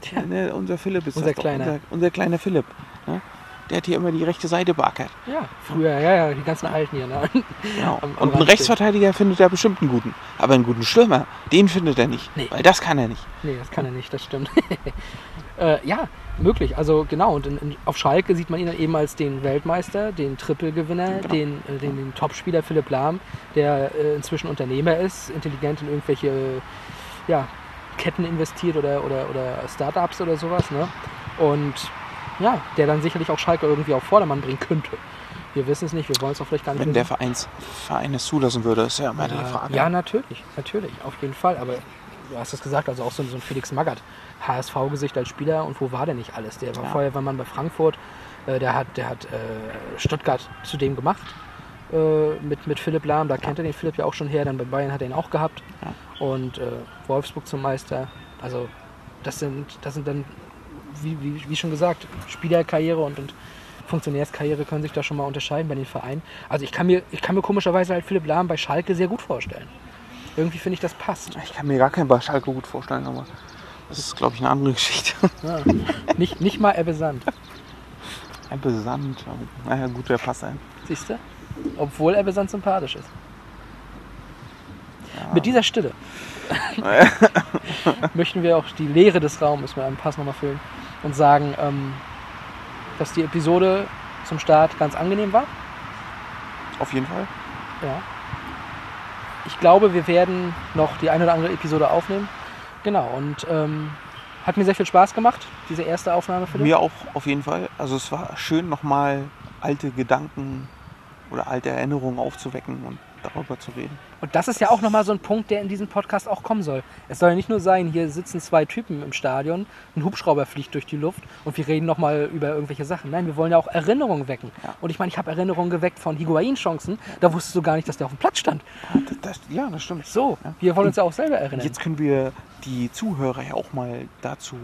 Tja. Ne, unser Philipp ist Unser das doch, Kleiner. Unser, unser kleiner Philipp. Ne? Der hat hier immer die rechte Seite beackert. Ja, früher, ja, ja, die ganzen Alten hier. Ne? Genau. Am- am Und einen Rechtsverteidiger findet er bestimmt einen guten. Aber einen guten Stürmer, den findet er nicht. Nee. Weil das kann er nicht. Nee, das kann er nicht, das stimmt. äh, ja, möglich. Also genau, und in, in, auf Schalke sieht man ihn dann eben als den Weltmeister, den Triple-Gewinner, Genau. den, äh, den, den Topspieler Philipp Lahm, der äh, inzwischen Unternehmer ist, intelligent in irgendwelche ja, Ketten investiert oder, oder, oder Startups oder sowas. Ne? Und ja, der dann sicherlich auch Schalke irgendwie auf Vordermann bringen könnte. Wir wissen es nicht, wir wollen es auch vielleicht gar nicht Wenn der wissen. Vereins, Verein es zulassen würde, ist ja immer die Frage. Ja, natürlich, natürlich, auf jeden Fall. Aber du hast es gesagt, also auch so, ein- so ein Felix Magath, HSV-Gesicht als Spieler und wo war der nicht alles? Der war Ja. vorher, war man bei Frankfurt, äh, der hat, der hat äh, Stuttgart zu dem gemacht äh, mit, mit Philipp Lahm, da kennt er den Philipp ja auch schon her, dann bei Bayern hat er ihn auch gehabt und äh, Wolfsburg zum Meister. Also das sind, das sind dann, wie, wie, wie schon gesagt, Spielerkarriere und, und Funktionärskarriere können sich da schon mal unterscheiden bei den Vereinen. Also ich kann mir, ich kann mir komischerweise halt Philipp Lahm bei Schalke sehr gut vorstellen. Irgendwie finde ich, das passt. Ich kann mir gar keinen bei Schalke gut vorstellen, aber das ist, glaube ich, eine andere Geschichte. Ja. nicht, nicht mal Ebbe Sand, Ein Besand. Naja, gut, der passt ein. siehst du? Obwohl Ebbe Sand sympathisch ist. Mit dieser Stille möchten wir auch die Leere des Raumes mit einem Pass nochmal füllen und sagen, ähm, dass die Episode zum Start ganz angenehm war. Auf jeden Fall. Ja. Ich glaube, wir werden noch die eine oder andere Episode aufnehmen. Genau, und ähm, hat mir sehr viel Spaß gemacht, diese erste Aufnahme für dich. Mir auch auf jeden Fall. Also es war schön, nochmal alte Gedanken oder alte Erinnerungen aufzuwecken und darüber zu reden. Und das ist ja auch nochmal so ein Punkt, der in diesem Podcast auch kommen soll. Es soll ja nicht nur sein, hier sitzen zwei Typen im Stadion, ein Hubschrauber fliegt durch die Luft und wir reden nochmal über irgendwelche Sachen. Nein, wir wollen ja auch Erinnerungen wecken. Ja. Und ich meine, ich habe Erinnerungen geweckt von Higuain-Chancen, da wusstest du gar nicht, dass der auf dem Platz stand. Das, das, ja, das stimmt. So, Ja. wir wollen uns ja auch selber erinnern. Jetzt können wir die Zuhörer ja auch mal dazu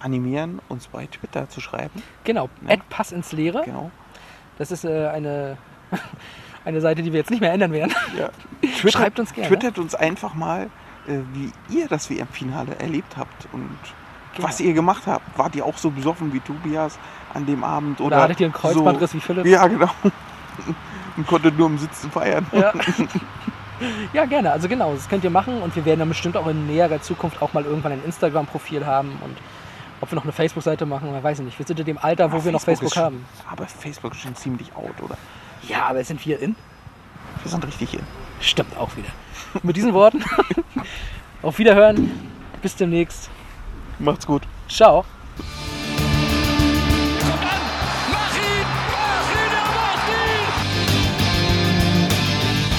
animieren, uns bei Twitter zu schreiben. Genau, Ja. Ad Pass ins Leere. Genau. Das ist äh, eine, eine Seite, die wir jetzt nicht mehr ändern werden. Ja. Schreibt uns gerne. Twittert uns einfach mal, äh, wie ihr das WM-Finale erlebt habt und Genau. was ihr gemacht habt. Wart ihr auch so besoffen wie Tobias an dem Abend? Oder, Oder hattet ihr einen Kreuzbandriss so, wie Philipp? Ja, genau. und konntet nur im Sitzen feiern. Ja. ja, gerne. Also genau, das könnt ihr machen und wir werden dann bestimmt auch in näherer Zukunft auch mal irgendwann ein Instagram-Profil haben und ob wir noch eine Facebook-Seite machen, man weiß ich nicht. Wir sind in dem Alter, wo Aber wir noch Facebook ist haben. Aber Facebook ist schon ziemlich out, oder? Ja, aber sind wir in? Wir sind richtig in. Stimmt auch wieder. Mit diesen Worten, auf Wiederhören, bis demnächst. Macht's gut. Ciao.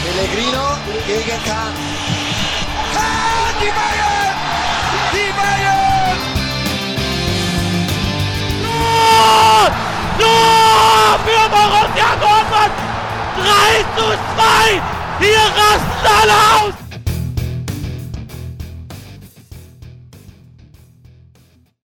Pellegrino gegen Kahn. Ah, die Bayern! Die Bayern! Tor! Tor für Dortmund! 3 zu 2! Hier rasten alle aus!